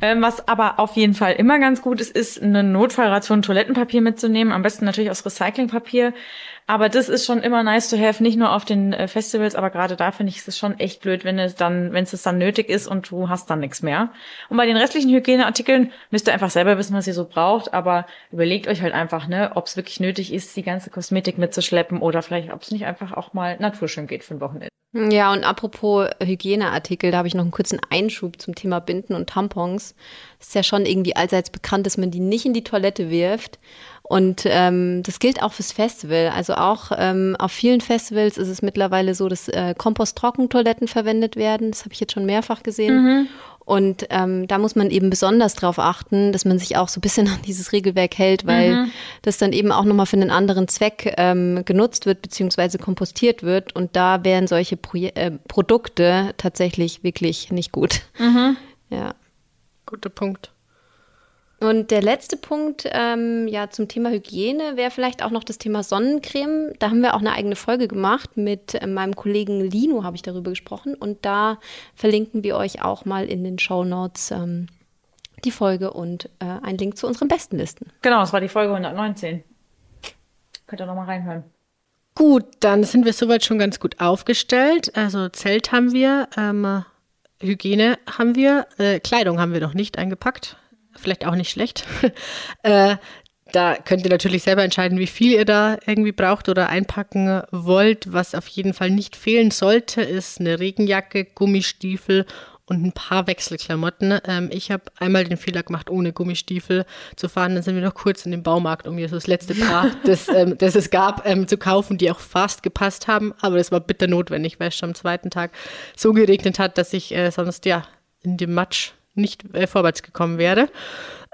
Ähm, was aber auf jeden Fall immer ganz gut ist, ist eine Notfallration Toilettenpapier mitzunehmen. Am besten natürlich aus Recyclingpapier. Aber das ist schon immer nice to have, nicht nur auf den äh, Festivals, aber gerade da finde ich es schon echt blöd, wenn es dann, wenn es dann nötig ist und du hast dann nichts mehr. Und bei den restlichen Hygieneartikeln müsst ihr einfach selber wissen, was ihr so braucht, aber überlegt euch halt einfach, ne, ob es wirklich nötig ist, die ganze Kosmetik mitzuschleppen oder vielleicht, ob es nicht einfach auch mal naturschön geht für ein Wochenende. Ja, und apropos Hygieneartikel, da habe ich noch einen kurzen Einschub zum Thema Binden und Tampons. Es ist ja schon irgendwie allseits bekannt, dass man die nicht in die Toilette wirft. Und ähm, das gilt auch fürs Festival. Also auch ähm, auf vielen Festivals ist es mittlerweile so, dass äh, Kompost-Trockentoiletten verwendet werden. Das habe ich jetzt schon mehrfach gesehen. Mhm. Und ähm, da muss man eben besonders darauf achten, dass man sich auch so ein bisschen an dieses Regelwerk hält, weil mhm. das dann eben auch nochmal für einen anderen Zweck ähm, genutzt wird, beziehungsweise kompostiert wird. Und da wären solche Pro äh, Produkte tatsächlich wirklich nicht gut. Mhm. Ja. Guter Punkt. Und der letzte Punkt ähm, ja, zum Thema Hygiene wäre vielleicht auch noch das Thema Sonnencreme. Da haben wir auch eine eigene Folge gemacht. Mit äh, meinem Kollegen Lino habe ich darüber gesprochen. Und da verlinken wir euch auch mal in den Show Notes ähm, die Folge und äh, einen Link zu unseren besten Listen. Genau, das war die Folge 119. Könnt ihr nochmal reinhören. Gut, dann sind wir soweit schon ganz gut aufgestellt. Also Zelt haben wir, ähm, Hygiene haben wir, äh, Kleidung haben wir noch nicht eingepackt vielleicht auch nicht schlecht. äh, da könnt ihr natürlich selber entscheiden, wie viel ihr da irgendwie braucht oder einpacken wollt. Was auf jeden Fall nicht fehlen sollte, ist eine Regenjacke, Gummistiefel und ein paar Wechselklamotten. Ähm, ich habe einmal den Fehler gemacht, ohne Gummistiefel zu fahren. Dann sind wir noch kurz in den Baumarkt, um mir so das letzte Paar, das, ähm, das es gab, ähm, zu kaufen, die auch fast gepasst haben. Aber das war bitter notwendig, weil es schon am zweiten Tag so geregnet hat, dass ich äh, sonst ja in dem Matsch nicht äh, vorwärts gekommen wäre.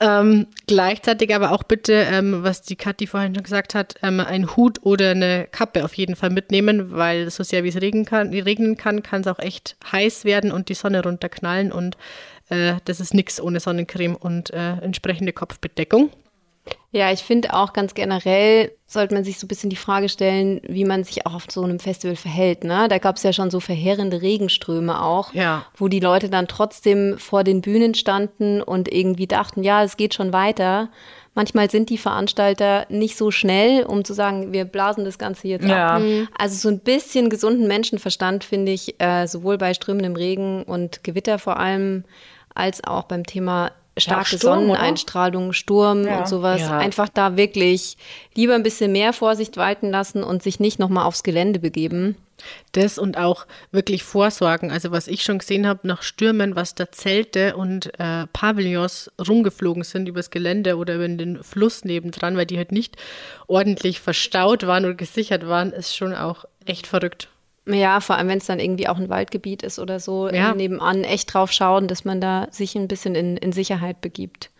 Ähm, gleichzeitig aber auch bitte, ähm, was die Kathi vorhin schon gesagt hat, ähm, ein Hut oder eine Kappe auf jeden Fall mitnehmen, weil so sehr wie es regnen kann, regnen kann, kann es auch echt heiß werden und die Sonne runterknallen und äh, das ist nichts ohne Sonnencreme und äh, entsprechende Kopfbedeckung. Ja, ich finde auch ganz generell sollte man sich so ein bisschen die Frage stellen, wie man sich auch auf so einem Festival verhält. Ne? Da gab es ja schon so verheerende Regenströme auch, ja. wo die Leute dann trotzdem vor den Bühnen standen und irgendwie dachten, ja, es geht schon weiter. Manchmal sind die Veranstalter nicht so schnell, um zu sagen, wir blasen das Ganze jetzt ja. ab. Mhm. Also so ein bisschen gesunden Menschenverstand finde ich äh, sowohl bei strömendem Regen und Gewitter vor allem als auch beim Thema starke ja, Sturm, Sonneneinstrahlung, oder? Sturm ja. und sowas. Ja. Einfach da wirklich lieber ein bisschen mehr Vorsicht walten lassen und sich nicht nochmal aufs Gelände begeben. Das und auch wirklich vorsorgen. Also was ich schon gesehen habe nach Stürmen, was da Zelte und äh, Pavillons rumgeflogen sind übers Gelände oder über den Fluss nebendran, weil die halt nicht ordentlich verstaut waren oder gesichert waren, ist schon auch echt verrückt. Ja, vor allem, wenn es dann irgendwie auch ein Waldgebiet ist oder so, ja. nebenan echt drauf schauen, dass man da sich ein bisschen in, in Sicherheit begibt.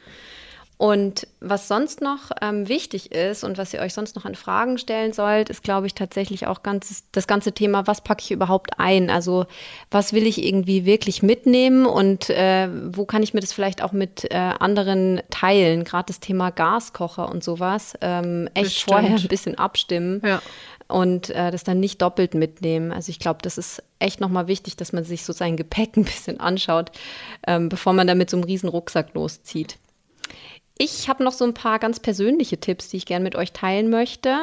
Und was sonst noch ähm, wichtig ist und was ihr euch sonst noch an Fragen stellen sollt, ist, glaube ich, tatsächlich auch ganz, das ganze Thema, was packe ich überhaupt ein? Also was will ich irgendwie wirklich mitnehmen und äh, wo kann ich mir das vielleicht auch mit äh, anderen teilen? Gerade das Thema Gaskocher und sowas. Ähm, echt vorher ein bisschen abstimmen. Ja und äh, das dann nicht doppelt mitnehmen. Also ich glaube, das ist echt nochmal wichtig, dass man sich so sein Gepäck ein bisschen anschaut, ähm, bevor man da mit so einem riesen Rucksack loszieht. Ich habe noch so ein paar ganz persönliche Tipps, die ich gerne mit euch teilen möchte.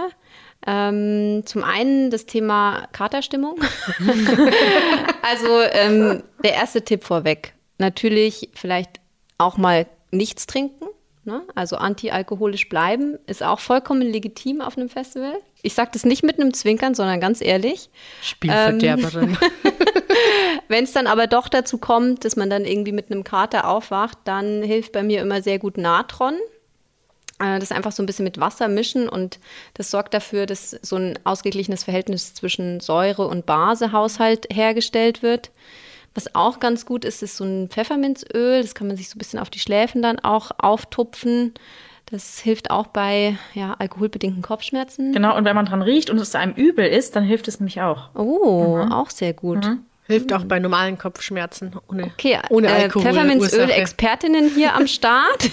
Ähm, zum einen das Thema Katerstimmung. also ähm, der erste Tipp vorweg. Natürlich vielleicht auch mal nichts trinken. Ne? Also antialkoholisch bleiben ist auch vollkommen legitim auf einem Festival. Ich sage das nicht mit einem Zwinkern, sondern ganz ehrlich. Spielverderberin. Ähm, Wenn es dann aber doch dazu kommt, dass man dann irgendwie mit einem Kater aufwacht, dann hilft bei mir immer sehr gut Natron. Äh, das einfach so ein bisschen mit Wasser mischen und das sorgt dafür, dass so ein ausgeglichenes Verhältnis zwischen Säure und Basehaushalt hergestellt wird. Was auch ganz gut ist, ist so ein Pfefferminzöl. Das kann man sich so ein bisschen auf die Schläfen dann auch auftupfen. Das hilft auch bei ja, alkoholbedingten Kopfschmerzen. Genau, und wenn man dran riecht und es einem übel ist, dann hilft es nämlich auch. Oh, mhm. auch sehr gut. Mhm. Hilft auch bei normalen Kopfschmerzen ohne, Okay, ohne äh, Alkohol. Pfefferminzöl-Expertinnen hier am Start.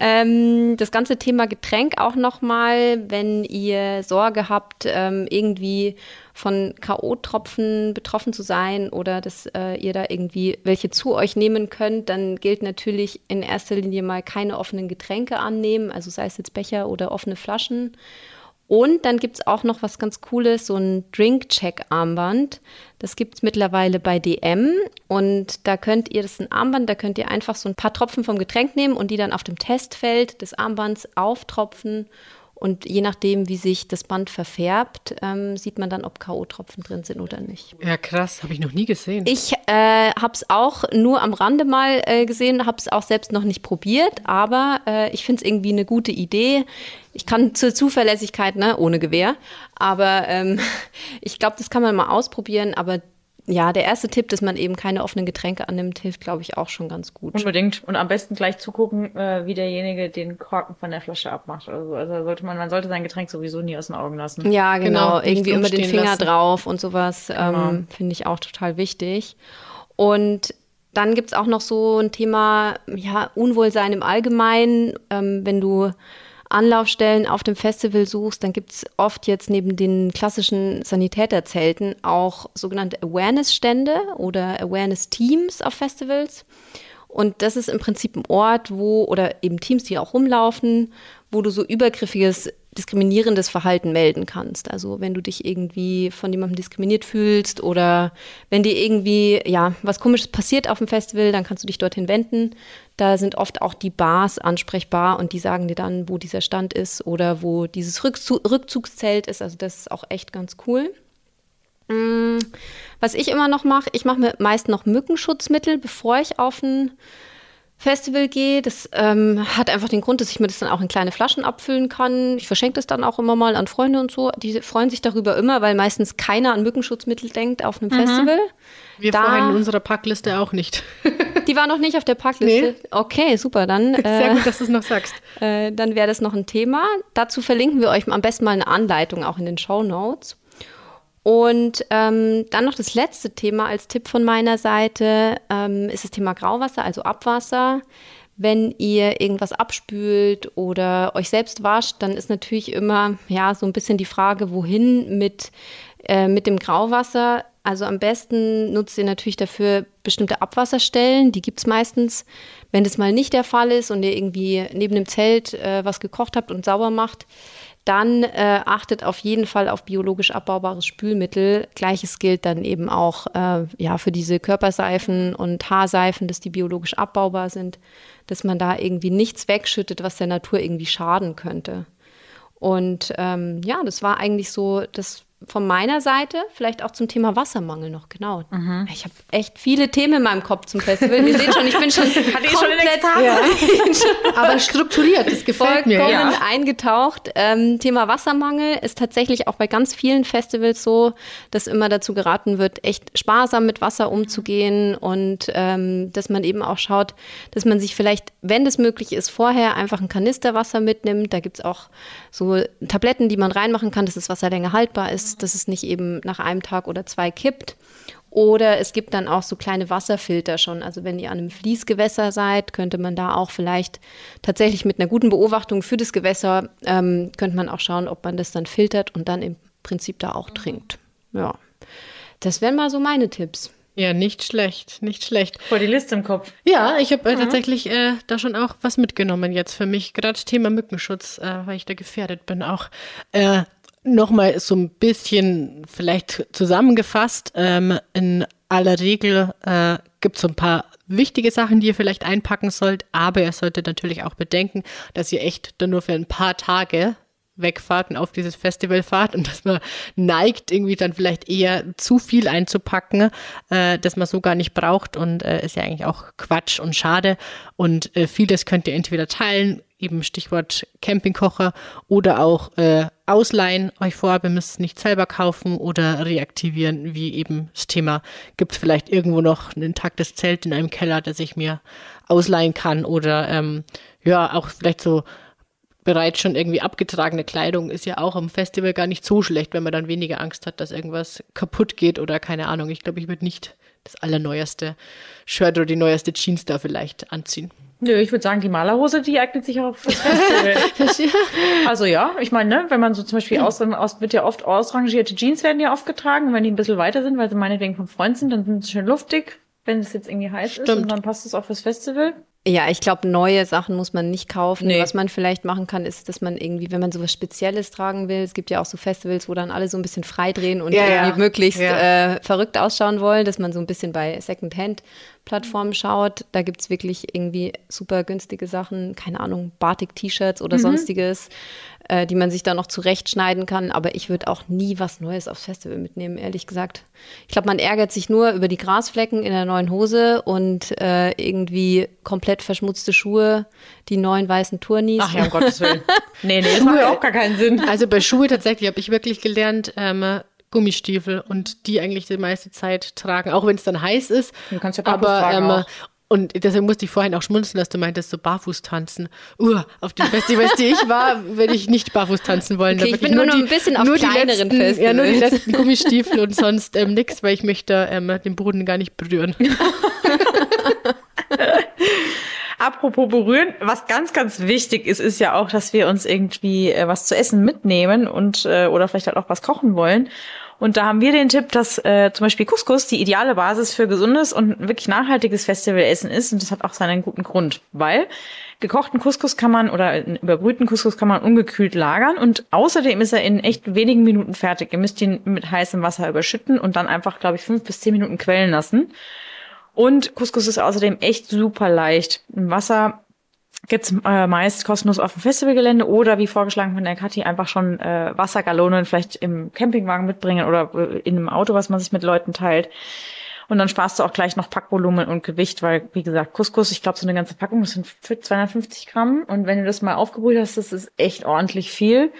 Ähm, das ganze Thema Getränk auch nochmal, wenn ihr Sorge habt, ähm, irgendwie von K.O.-Tropfen betroffen zu sein oder dass äh, ihr da irgendwie welche zu euch nehmen könnt, dann gilt natürlich in erster Linie mal keine offenen Getränke annehmen, also sei es jetzt Becher oder offene Flaschen. Und dann gibt es auch noch was ganz Cooles, so ein Drink-Check-Armband. Das gibt es mittlerweile bei DM. Und da könnt ihr, das ist ein Armband, da könnt ihr einfach so ein paar Tropfen vom Getränk nehmen und die dann auf dem Testfeld des Armbands auftropfen. Und je nachdem, wie sich das Band verfärbt, ähm, sieht man dann, ob K.O.-Tropfen drin sind oder nicht. Ja, krass, habe ich noch nie gesehen. Ich äh, habe es auch nur am Rande mal äh, gesehen, habe es auch selbst noch nicht probiert, aber äh, ich finde es irgendwie eine gute Idee. Ich kann zur Zuverlässigkeit, ne, ohne Gewehr, aber ähm, ich glaube, das kann man mal ausprobieren, aber ja, der erste Tipp, dass man eben keine offenen Getränke annimmt, hilft, glaube ich, auch schon ganz gut. Unbedingt. Und am besten gleich zugucken, äh, wie derjenige den Korken von der Flasche abmacht. Also, also sollte man, man sollte sein Getränk sowieso nie aus den Augen lassen. Ja, genau. Genau, Irgendwie immer den Finger lassen. drauf und sowas Genau. ähm, finde ich auch total wichtig. Und dann gibt's auch noch so ein Thema, ja, Unwohlsein im Allgemeinen. Ähm, wenn du Anlaufstellen auf dem Festival suchst, dann gibt's oft jetzt neben den klassischen Sanitäterzelten auch sogenannte Awareness-Stände oder Awareness-Teams auf Festivals. Und das ist im Prinzip ein Ort, wo, oder eben Teams, die auch rumlaufen, wo du so übergriffiges, diskriminierendes Verhalten melden kannst. Also wenn du dich irgendwie von jemandem diskriminiert fühlst oder wenn dir irgendwie, ja, was komisches passiert auf dem Festival, dann kannst du dich dorthin wenden. Da sind oft auch die Bars ansprechbar und die sagen dir dann, wo dieser Stand ist oder wo dieses Rückzu Rückzugszelt ist. Also das ist auch echt ganz cool. Mm, Was ich immer noch mache, ich mache mir meist noch Mückenschutzmittel, bevor ich auf ein Festival gehe. Das ähm, hat einfach den Grund, dass ich mir das dann auch in kleine Flaschen abfüllen kann. Ich verschenke das dann auch immer mal an Freunde und so. Die freuen sich darüber immer, weil meistens keiner an Mückenschutzmittel denkt auf einem Festival. Wir da- vorhin in unserer Packliste auch nicht. Die war noch nicht auf der Packliste. Okay, super, dann. Sehr Äh, gut, dass du es noch sagst. äh, dann wäre das noch ein Thema. Dazu verlinken wir euch am besten mal eine Anleitung auch in den Show Notes. Und ähm, dann noch das letzte Thema als Tipp von meiner Seite ähm, ist das Thema Grauwasser, also Abwasser. Wenn ihr irgendwas abspült oder euch selbst wascht, dann ist natürlich immer ja so ein bisschen die Frage, wohin mit, äh, mit dem Grauwasser. Also am besten nutzt ihr natürlich dafür bestimmte Abwasserstellen. Die gibt's meistens. Wenn das mal nicht der Fall ist und ihr irgendwie neben dem Zelt äh, was gekocht habt und sauber macht, dann äh, achtet auf jeden Fall auf biologisch abbaubares Spülmittel. Gleiches gilt dann eben auch äh, ja, für diese Körperseifen und Haarseifen, dass die biologisch abbaubar sind, dass man da irgendwie nichts wegschüttet, was der Natur irgendwie schaden könnte. Und ähm, ja, das war eigentlich so das von meiner Seite, vielleicht auch zum Thema Wassermangel noch, genau. Ich habe echt viele Themen in meinem Kopf zum Festival. Ihr seht schon, ich bin schon schon komplett Ekstase? ja, Aber strukturiert, das gefällt mir. vollkommen Ja. eingetaucht. Ähm, Thema Wassermangel ist tatsächlich auch bei ganz vielen Festivals so, dass immer dazu geraten wird, echt sparsam mit Wasser umzugehen und ähm, dass man eben auch schaut, dass man sich vielleicht, wenn das möglich ist, vorher einfach ein Kanister Wasser mitnimmt. Da gibt's auch so Tabletten, die man reinmachen kann, dass das Wasser länger haltbar ist, dass es nicht eben nach einem Tag oder zwei kippt. Oder es gibt dann auch so kleine Wasserfilter schon. Also wenn ihr an einem Fließgewässer seid, könnte man da auch vielleicht tatsächlich mit einer guten Beobachtung für das Gewässer, ähm, könnte man auch schauen, ob man das dann filtert und dann im Prinzip da auch trinkt. Ja, das wären mal so meine Tipps. Ja, nicht schlecht, nicht schlecht. Voll die Liste im Kopf. Ja, ich habe äh, tatsächlich äh, da schon auch was mitgenommen jetzt für mich. Gerade Thema Mückenschutz, äh, weil ich da gefährdet bin auch. Nochmal so ein bisschen vielleicht zusammengefasst. Ähm, in aller Regel äh, gibt es so ein paar wichtige Sachen, die ihr vielleicht einpacken sollt, aber ihr solltet natürlich auch bedenken, dass ihr echt dann nur für ein paar Tage wegfahrt und auf dieses Festival fahrt und dass man neigt, irgendwie dann vielleicht eher zu viel einzupacken, äh, dass man so gar nicht braucht und äh, ist ja eigentlich auch Quatsch und schade. Und äh, vieles könnt ihr entweder teilen, eben Stichwort Campingkocher, oder auch äh, ausleihen euch vor, ihr müsst es nicht selber kaufen oder reaktivieren, wie eben das Thema, gibt es vielleicht irgendwo noch ein intaktes Zelt in einem Keller, das ich mir ausleihen kann oder ähm, ja, auch vielleicht so bereits schon irgendwie abgetragene Kleidung ist ja auch am Festival gar nicht so schlecht, wenn man dann weniger Angst hat, dass irgendwas kaputt geht oder keine Ahnung. Ich glaube, ich würde nicht das allerneueste Shirt oder die neueste Jeans da vielleicht anziehen. Nö, ich würde sagen, die Malerhose, die eignet sich auch fürs Festival. also ja, ich meine, ne, wenn man so zum Beispiel aus, aus wird ja oft ausrangierte Jeans werden ja oft getragen, und wenn die ein bisschen weiter sind, weil sie meinetwegen vom Freund sind, dann sind sie schön luftig, wenn es jetzt irgendwie heiß Stimmt. ist und dann passt es auch fürs Festival. Ja, ich glaube, neue Sachen muss man nicht kaufen. Nee. Was man vielleicht machen kann, ist, dass man irgendwie, wenn man sowas Spezielles tragen will, es gibt ja auch so Festivals, wo dann alle so ein bisschen freidrehen und ja, irgendwie ja. möglichst ja. Äh, verrückt ausschauen wollen, dass man so ein bisschen bei Secondhand-Plattformen schaut. Da gibt es wirklich irgendwie super günstige Sachen, keine Ahnung, Batik-T-Shirts oder mhm. sonstiges äh, die man sich da noch zurechtschneiden kann. Aber ich würde auch nie was Neues aufs Festival mitnehmen, ehrlich gesagt. Ich glaube, man ärgert sich nur über die Grasflecken in der neuen Hose und äh, irgendwie komplett verschmutzte Schuhe, die neuen weißen Tournies. Ach ja, um Gottes Willen. Nee, nee, das macht auch gar keinen Sinn. Also bei Schuhe tatsächlich habe ich wirklich gelernt, ähm, Gummistiefel und die eigentlich die meiste Zeit tragen, auch wenn es dann heiß ist. Du kannst ja aber ähm, und deshalb musste ich vorhin auch schmunzeln, dass du meintest, so barfuß tanzen. Uh, auf den Festivals, die ich war, würde ich nicht barfuß tanzen wollen. Okay, ich bin nur noch ein bisschen auf kleineren letzten, Festivals. Ja, nur die letzten Gummistiefel und sonst ähm, nichts, weil ich möchte ähm, den Boden gar nicht berühren. Apropos berühren, was ganz, ganz wichtig ist, ist ja auch, dass wir uns irgendwie äh, was zu essen mitnehmen und äh, oder vielleicht halt auch was kochen wollen. Und da haben wir den Tipp, dass äh, zum Beispiel Couscous die ideale Basis für gesundes und wirklich nachhaltiges Festivalessen ist. Und das hat auch seinen guten Grund, weil gekochten Couscous kann man oder überbrühten Couscous kann man ungekühlt lagern und außerdem ist er in echt wenigen Minuten fertig. Ihr müsst ihn mit heißem Wasser überschütten und dann einfach, glaube ich, fünf bis zehn Minuten quellen lassen. Und Couscous ist außerdem echt super leicht. Im Wasser gibt's äh, meist kostenlos auf dem Festivalgelände oder wie vorgeschlagen von der Kathi einfach schon äh, Wassergallonen vielleicht im Campingwagen mitbringen oder äh, in einem Auto, was man sich mit Leuten teilt. Und dann sparst du auch gleich noch Packvolumen und Gewicht, weil, wie gesagt, Couscous, ich glaube, so eine ganze Packung, das sind 250 Gramm. Und wenn du das mal aufgebrüht hast, das ist echt ordentlich viel.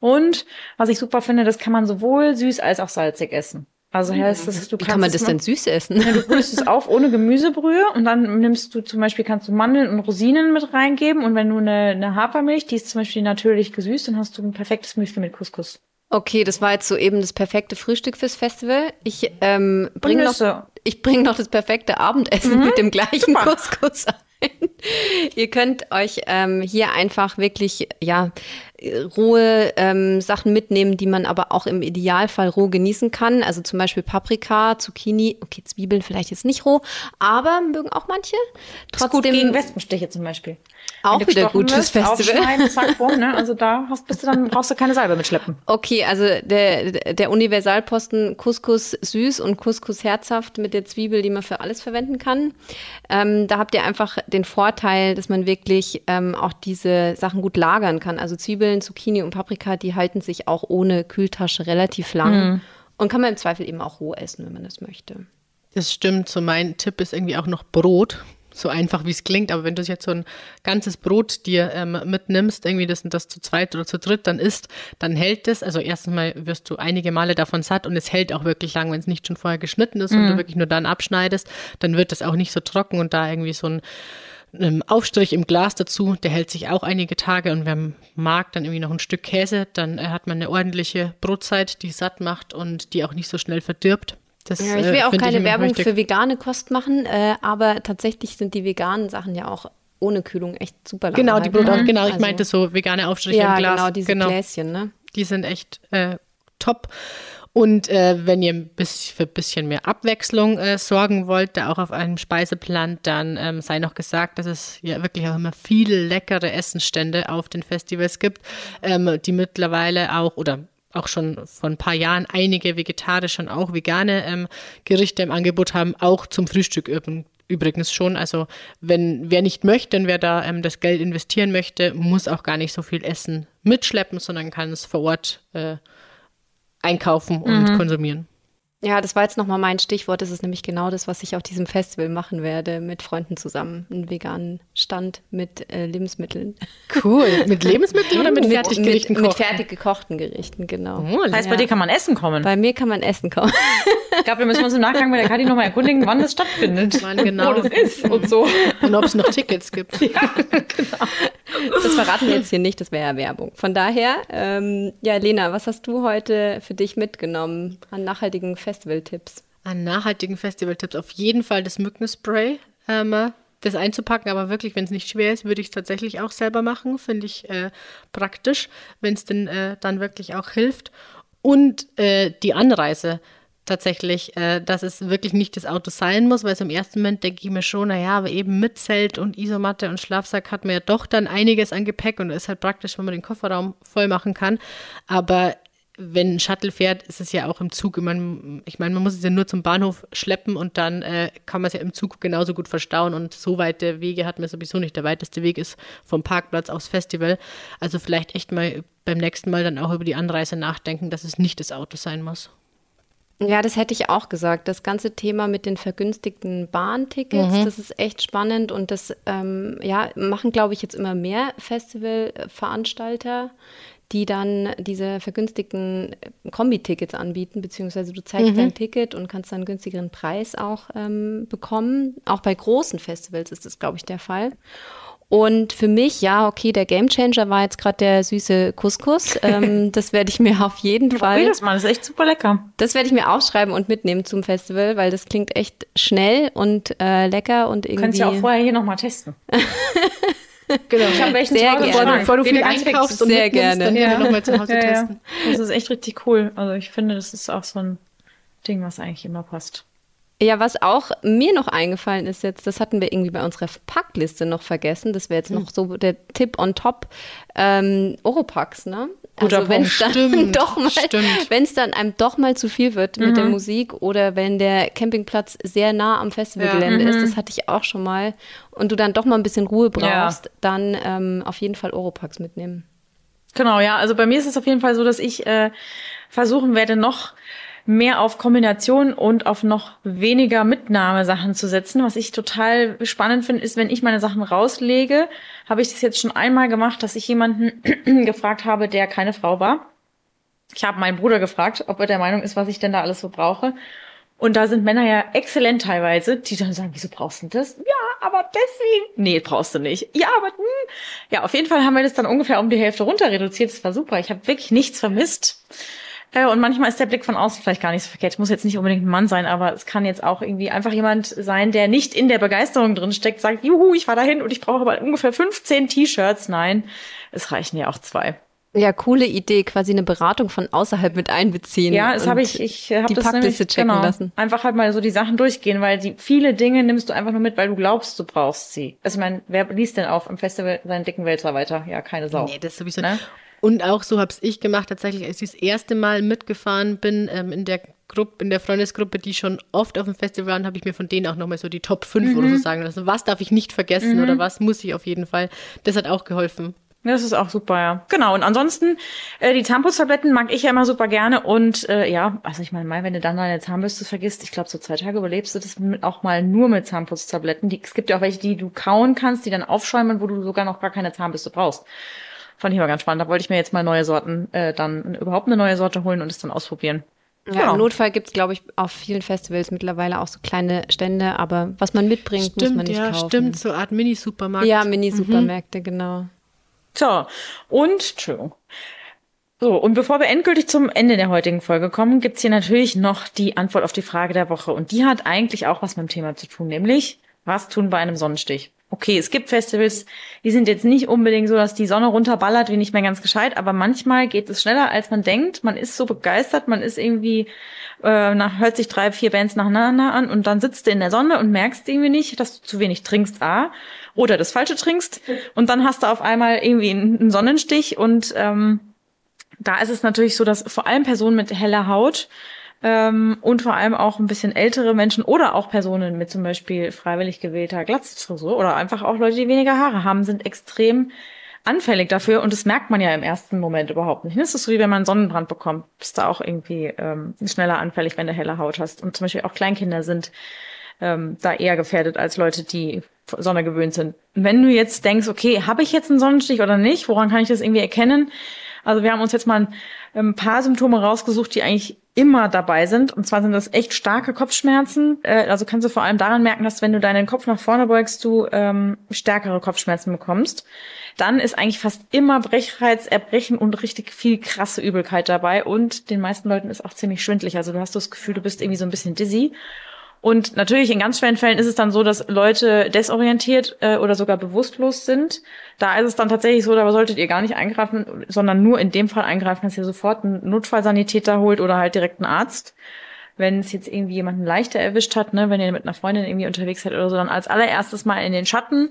Und was ich super finde, das kann man sowohl süß als auch salzig essen. Also heißt das, du Wie kann man das denn süß essen? Ja, du brühst es auf ohne Gemüsebrühe und dann nimmst du zum Beispiel, kannst du Mandeln und Rosinen mit reingeben und wenn du eine, eine Hafermilch, die ist zum Beispiel natürlich gesüßt, dann hast du ein perfektes Müsli mit Couscous. Okay, das war jetzt so eben das perfekte Frühstück fürs Festival. Ich ähm, bringe noch, ich bring noch das perfekte Abendessen mhm. mit dem gleichen Super. Couscous ein. Ihr könnt euch ähm, hier einfach wirklich, ja, rohe ähm, Sachen mitnehmen, die man aber auch im Idealfall roh genießen kann. Also zum Beispiel Paprika, Zucchini, okay, Zwiebeln vielleicht jetzt nicht roh, aber mögen auch manche. Trotzdem gut gegen Wespenstiche zum Beispiel. Auch wieder gut fürs Festival. Zack, bumm, ne? Also da hast, bist du dann, brauchst du keine Salbe mitschleppen. Okay, also der, der Universalposten Couscous süß und Couscous herzhaft mit der Zwiebel, die man für alles verwenden kann. Ähm, da habt ihr einfach den Vorteil, dass man wirklich ähm, auch diese Sachen gut lagern kann. Also Zwiebeln, Zucchini und Paprika, die halten sich auch ohne Kühltasche relativ lang. Mhm. Und kann man im Zweifel eben auch roh essen, wenn man das möchte. Das stimmt. So mein Tipp ist irgendwie auch noch Brot so einfach wie es klingt, aber wenn du jetzt so ein ganzes Brot dir ähm, mitnimmst, irgendwie das und das zu zweit oder zu dritt dann isst, dann hält es. Also erstens mal wirst du einige Male davon satt und es hält auch wirklich lang, wenn es nicht schon vorher geschnitten ist mhm. und du mhm. wirklich nur dann abschneidest, dann wird es auch nicht so trocken und da irgendwie so ein ähm, Aufstrich im Glas dazu, der hält sich auch einige Tage und wer mag dann irgendwie noch ein Stück Käse, dann äh, hat man eine ordentliche Brotzeit, die satt macht und die auch nicht so schnell verdirbt. Das, ja, ich will äh, auch keine Werbung für vegane Kost machen, äh, aber tatsächlich sind die veganen Sachen ja auch ohne Kühlung echt super lang. Genau, die Brot auch, genau, ich also, meinte so vegane Aufstriche ja, im Glas. genau, diese genau. Gläschen, ne? Die sind echt äh, top. Und äh, wenn ihr ein bisschen, für ein bisschen mehr Abwechslung äh, sorgen wollt, da auch auf einem Speiseplan, dann ähm, sei noch gesagt, dass es ja wirklich auch immer viele leckere Essenstände auf den Festivals gibt, ähm, die mittlerweile auch oder auch schon vor ein paar Jahren einige vegetarische und auch vegane ähm, Gerichte im Angebot haben, auch zum Frühstück übrigens schon. Also wenn wer nicht möchte und wer da ähm, das Geld investieren möchte, muss auch gar nicht so viel Essen mitschleppen, sondern kann es vor Ort äh, einkaufen und mhm. konsumieren. Ja, das war jetzt nochmal mein Stichwort. Das ist nämlich genau das, was ich auf diesem Festival machen werde, mit Freunden zusammen. Einen veganen Stand mit äh, Lebensmitteln. Cool. Mit Lebensmitteln oder mit, mit Fertiggerichten? Mit, mit fertig gekochten Gerichten, genau. Oh, das heißt, ja. bei dir kann man essen kommen? Bei mir kann man essen kommen. Ich glaube, wir müssen uns im Nachgang bei der Kati nochmal erkundigen, wann das stattfindet. Wann genau. Wo das ist und so. Und ob es noch Tickets gibt. Ja, genau. Das verraten wir jetzt hier nicht, das wäre ja Werbung. Von daher, ähm, ja, Lena, was hast du heute für dich mitgenommen an nachhaltigen Festivaltipps? An nachhaltigen Festivaltipps auf jeden Fall das Mückenspray. Ähm, das einzupacken, aber wirklich, wenn es nicht schwer ist, würde ich es tatsächlich auch selber machen. Finde ich äh, praktisch, wenn es denn äh, dann wirklich auch hilft. Und äh, die Anreise tatsächlich, äh, dass es wirklich nicht das Auto sein muss, weil so im ersten Moment denke ich mir schon, naja, aber eben mit Zelt und Isomatte und Schlafsack hat man ja doch dann einiges an Gepäck und ist halt praktisch, wenn man den Kofferraum voll machen kann. Aber wenn ein Shuttle fährt, ist es ja auch im Zug ich meine, man muss es ja nur zum Bahnhof schleppen und dann äh, kann man es ja im Zug genauso gut verstauen und so weite Wege hat man sowieso nicht. Der weiteste Weg ist vom Parkplatz aufs Festival. Also vielleicht echt mal beim nächsten Mal dann auch über die Anreise nachdenken, dass es nicht das Auto sein muss. Ja, das hätte ich auch gesagt. Das ganze Thema mit den vergünstigten Bahntickets, mhm. das ist echt spannend und das ähm, ja, machen, glaube ich, jetzt immer mehr Festivalveranstalter, die dann diese vergünstigten Kombi-Tickets anbieten, beziehungsweise du zeigst mhm. dein Ticket und kannst dann einen günstigeren Preis auch ähm, bekommen. Auch bei großen Festivals ist das, glaube ich, der Fall. Und für mich, ja, okay, der Gamechanger war jetzt gerade der süße Couscous. Ähm, das werde ich mir auf jeden Fall. Probier das mal, das ist echt super lecker. Das werde ich mir aufschreiben und mitnehmen zum Festival, weil das klingt echt schnell und äh, lecker und irgendwie. Du kannst ja auch vorher hier nochmal testen. Genau. Ich habe welchen sehr gerne. Bevor, bevor du viel einkaufst und sehr gerne. dann ja. nochmal zu Hause ja, testen. Ja. Das ist echt richtig cool. Also ich finde, das ist auch so ein Ding, was eigentlich immer passt. Ja, was auch mir noch eingefallen ist jetzt, das hatten wir irgendwie bei unserer Packliste noch vergessen. Das wäre jetzt hm. noch so der Tipp on top. Ähm, Oropax, ne? Guter also wenn es dann stimmt, doch mal, wenn es dann einem doch mal zu viel wird mit mhm. der Musik oder wenn der Campingplatz sehr nah am Festivalgelände ja. ist, mhm. das hatte ich auch schon mal, und du dann doch mal ein bisschen Ruhe brauchst, ja. dann ähm, auf jeden Fall Oropax mitnehmen. Genau, ja. Also bei mir ist es auf jeden Fall so, dass ich äh, versuchen werde, noch mehr auf Kombination und auf noch weniger Mitnahmesachen zu setzen. Was ich total spannend finde, ist, wenn ich meine Sachen rauslege, habe ich das jetzt schon einmal gemacht, dass ich jemanden gefragt habe, der keine Frau war. Ich habe meinen Bruder gefragt, ob er der Meinung ist, was ich denn da alles so brauche. Und da sind Männer ja exzellent teilweise, die dann sagen, wieso brauchst du das? Ja, aber deswegen. Nee, brauchst du nicht. Ja, aber hm. ja, auf jeden Fall haben wir das dann ungefähr um die Hälfte runter reduziert. Das war super. Ich habe wirklich nichts vermisst. Äh, und manchmal ist der Blick von außen vielleicht gar nicht so verkehrt. Es muss jetzt nicht unbedingt ein Mann sein, aber es kann jetzt auch irgendwie einfach jemand sein, der nicht in der Begeisterung drin steckt, sagt, juhu, ich war dahin und ich brauche aber ungefähr 15 T-Shirts. Nein, es reichen ja auch zwei. Ja, coole Idee, quasi eine Beratung von außerhalb mit einbeziehen. Ja, das habe ich, ich habe die das Packliste checken genau, lassen. Einfach halt mal so die Sachen durchgehen, weil die viele Dinge nimmst du einfach nur mit, weil du glaubst, du brauchst sie. Also ich meine, wer liest denn auf im Festival seinen dicken Wälzer weiter? Ja, keine Sau. Nee, das sowieso. Ne? Und auch so habe ich gemacht, tatsächlich, als ich das erste Mal mitgefahren bin ähm, in der Gruppe, in der Freundesgruppe, die schon oft auf dem Festival waren, habe ich mir von denen auch nochmal so die Top 5 mhm. oder so sagen lassen. Was darf ich nicht vergessen mhm. oder was muss ich auf jeden Fall? Das hat auch geholfen. Das ist auch super, ja. Genau. Und ansonsten, äh, die Zahnputztabletten mag ich ja immer super gerne. Und äh, ja, also ich meine, mal, wenn du dann deine Zahnbürste vergisst, ich glaube, so zwei Tage überlebst du das mit, auch mal nur mit Zahnputztabletten. Die, es gibt ja auch welche, die du kauen kannst, die dann aufschäumen, wo du sogar noch gar keine Zahnbürste brauchst. Fand ich mal ganz spannend. Da wollte ich mir jetzt mal neue Sorten, äh, dann überhaupt eine neue Sorte holen und es dann ausprobieren. Ja, genau. Im Notfall gibt's glaube ich, auf vielen Festivals mittlerweile auch so kleine Stände, aber was man mitbringt, stimmt, muss man nicht ja, kaufen. Stimmt, so eine Art Mini-Supermarkt. Ja, Mini-Supermärkte, mhm. genau. So, und, Entschuldigung. So, und bevor wir endgültig zum Ende der heutigen Folge kommen, gibt's hier natürlich noch die Antwort auf die Frage der Woche. Und die hat eigentlich auch was mit dem Thema zu tun, nämlich, was tun bei einem Sonnenstich? Okay, es gibt Festivals, die sind jetzt nicht unbedingt so, dass die Sonne runterballert, wie nicht mehr ganz gescheit, aber manchmal geht es schneller, als man denkt. Man ist so begeistert, man ist irgendwie, äh, nach, hört sich drei, vier Bands nacheinander an und dann sitzt du in der Sonne und merkst irgendwie nicht, dass du zu wenig trinkst, A, oder das Falsche trinkst und dann hast du auf einmal irgendwie einen Sonnenstich und ähm, da ist es natürlich so, dass vor allem Personen mit heller Haut ähm, und vor allem auch ein bisschen ältere Menschen oder auch Personen mit zum Beispiel freiwillig gewählter Glatzfrisur oder einfach auch Leute, die weniger Haare haben, sind extrem anfällig dafür und das merkt man ja im ersten Moment überhaupt nicht. Das ist so wie wenn man Sonnenbrand bekommt, bist du auch irgendwie ähm, schneller anfällig, wenn du helle Haut hast. Und zum Beispiel auch Kleinkinder sind ähm, da eher gefährdet als Leute, die Sonne gewöhnt sind. Wenn du jetzt denkst, okay, habe ich jetzt einen Sonnenstich oder nicht? Woran kann ich das irgendwie erkennen? Also wir haben uns jetzt mal ein, ein paar Symptome rausgesucht, die eigentlich immer dabei sind. Und zwar sind das echt starke Kopfschmerzen. Äh, also kannst du vor allem daran merken, dass wenn du deinen Kopf nach vorne beugst, du ähm, stärkere Kopfschmerzen bekommst. Dann ist eigentlich fast immer Brechreiz, Erbrechen und richtig viel krasse Übelkeit dabei. Und den meisten Leuten ist auch ziemlich schwindlig. Also du hast das Gefühl, du bist irgendwie so ein bisschen dizzy. Und natürlich in ganz schweren Fällen ist es dann so, dass Leute desorientiert äh, oder sogar bewusstlos sind. Da ist es dann tatsächlich so, da solltet ihr gar nicht eingreifen, sondern nur in dem Fall eingreifen, dass ihr sofort einen Notfallsanitäter holt oder halt direkt einen Arzt. Wenn es jetzt irgendwie jemanden leichter erwischt hat, ne, wenn ihr mit einer Freundin irgendwie unterwegs seid oder so, dann als allererstes mal in den Schatten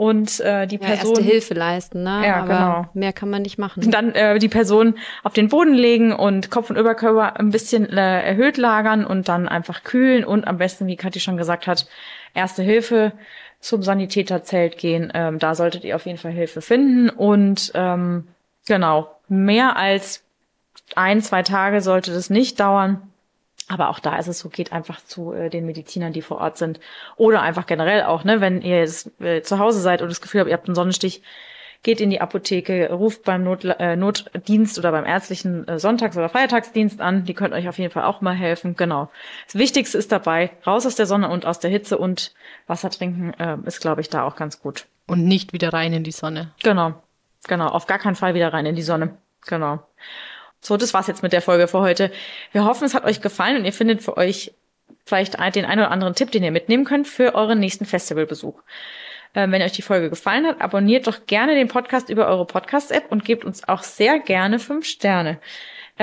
und äh, die Person ja, erste Hilfe leisten, ne? Ja, Aber genau. Mehr kann man nicht machen. Dann äh, die Person auf den Boden legen und Kopf und Überkörper ein bisschen äh, erhöht lagern und dann einfach kühlen und am besten, wie Kathi schon gesagt hat, erste Hilfe zum Sanitäterzelt gehen. Ähm, da solltet ihr auf jeden Fall Hilfe finden und ähm, genau mehr als ein zwei Tage sollte das nicht dauern. Aber auch da ist es so, geht einfach zu äh, den Medizinern, die vor Ort sind. Oder einfach generell auch, ne, wenn ihr jetzt, äh, zu Hause seid und das Gefühl habt, ihr habt einen Sonnenstich, geht in die Apotheke, ruft beim Not, äh, Notdienst oder beim ärztlichen äh, Sonntags- oder Feiertagsdienst an. Die können euch auf jeden Fall auch mal helfen. Genau. Das Wichtigste ist dabei, raus aus der Sonne und aus der Hitze und Wasser trinken äh, ist, glaube ich, da auch ganz gut. Und nicht wieder rein in die Sonne. Genau. Genau. Auf gar keinen Fall wieder rein in die Sonne. Genau. So, das war's jetzt mit der Folge für heute. Wir hoffen, es hat euch gefallen und ihr findet für euch vielleicht den einen oder anderen Tipp, den ihr mitnehmen könnt für euren nächsten Festivalbesuch. Ähm, wenn euch die Folge gefallen hat, abonniert doch gerne den Podcast über eure Podcast-App und gebt uns auch sehr gerne fünf Sterne.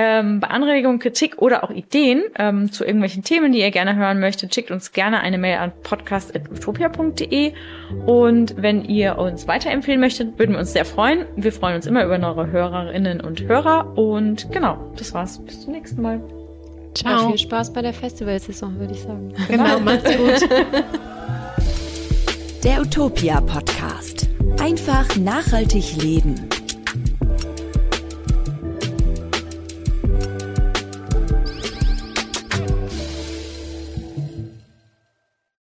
Ähm, bei Anregungen, Kritik oder auch Ideen ähm, zu irgendwelchen Themen, die ihr gerne hören möchtet, schickt uns gerne eine Mail an podcast.utopia.de. Und wenn ihr uns weiterempfehlen möchtet, würden wir uns sehr freuen. Wir freuen uns immer über eure Hörerinnen und Hörer. Und genau, das war's. Bis zum nächsten Mal. Ciao. Ja, viel Spaß bei der Festivalsaison, würde ich sagen. Genau, macht's gut. Der Utopia Podcast. Einfach nachhaltig leben.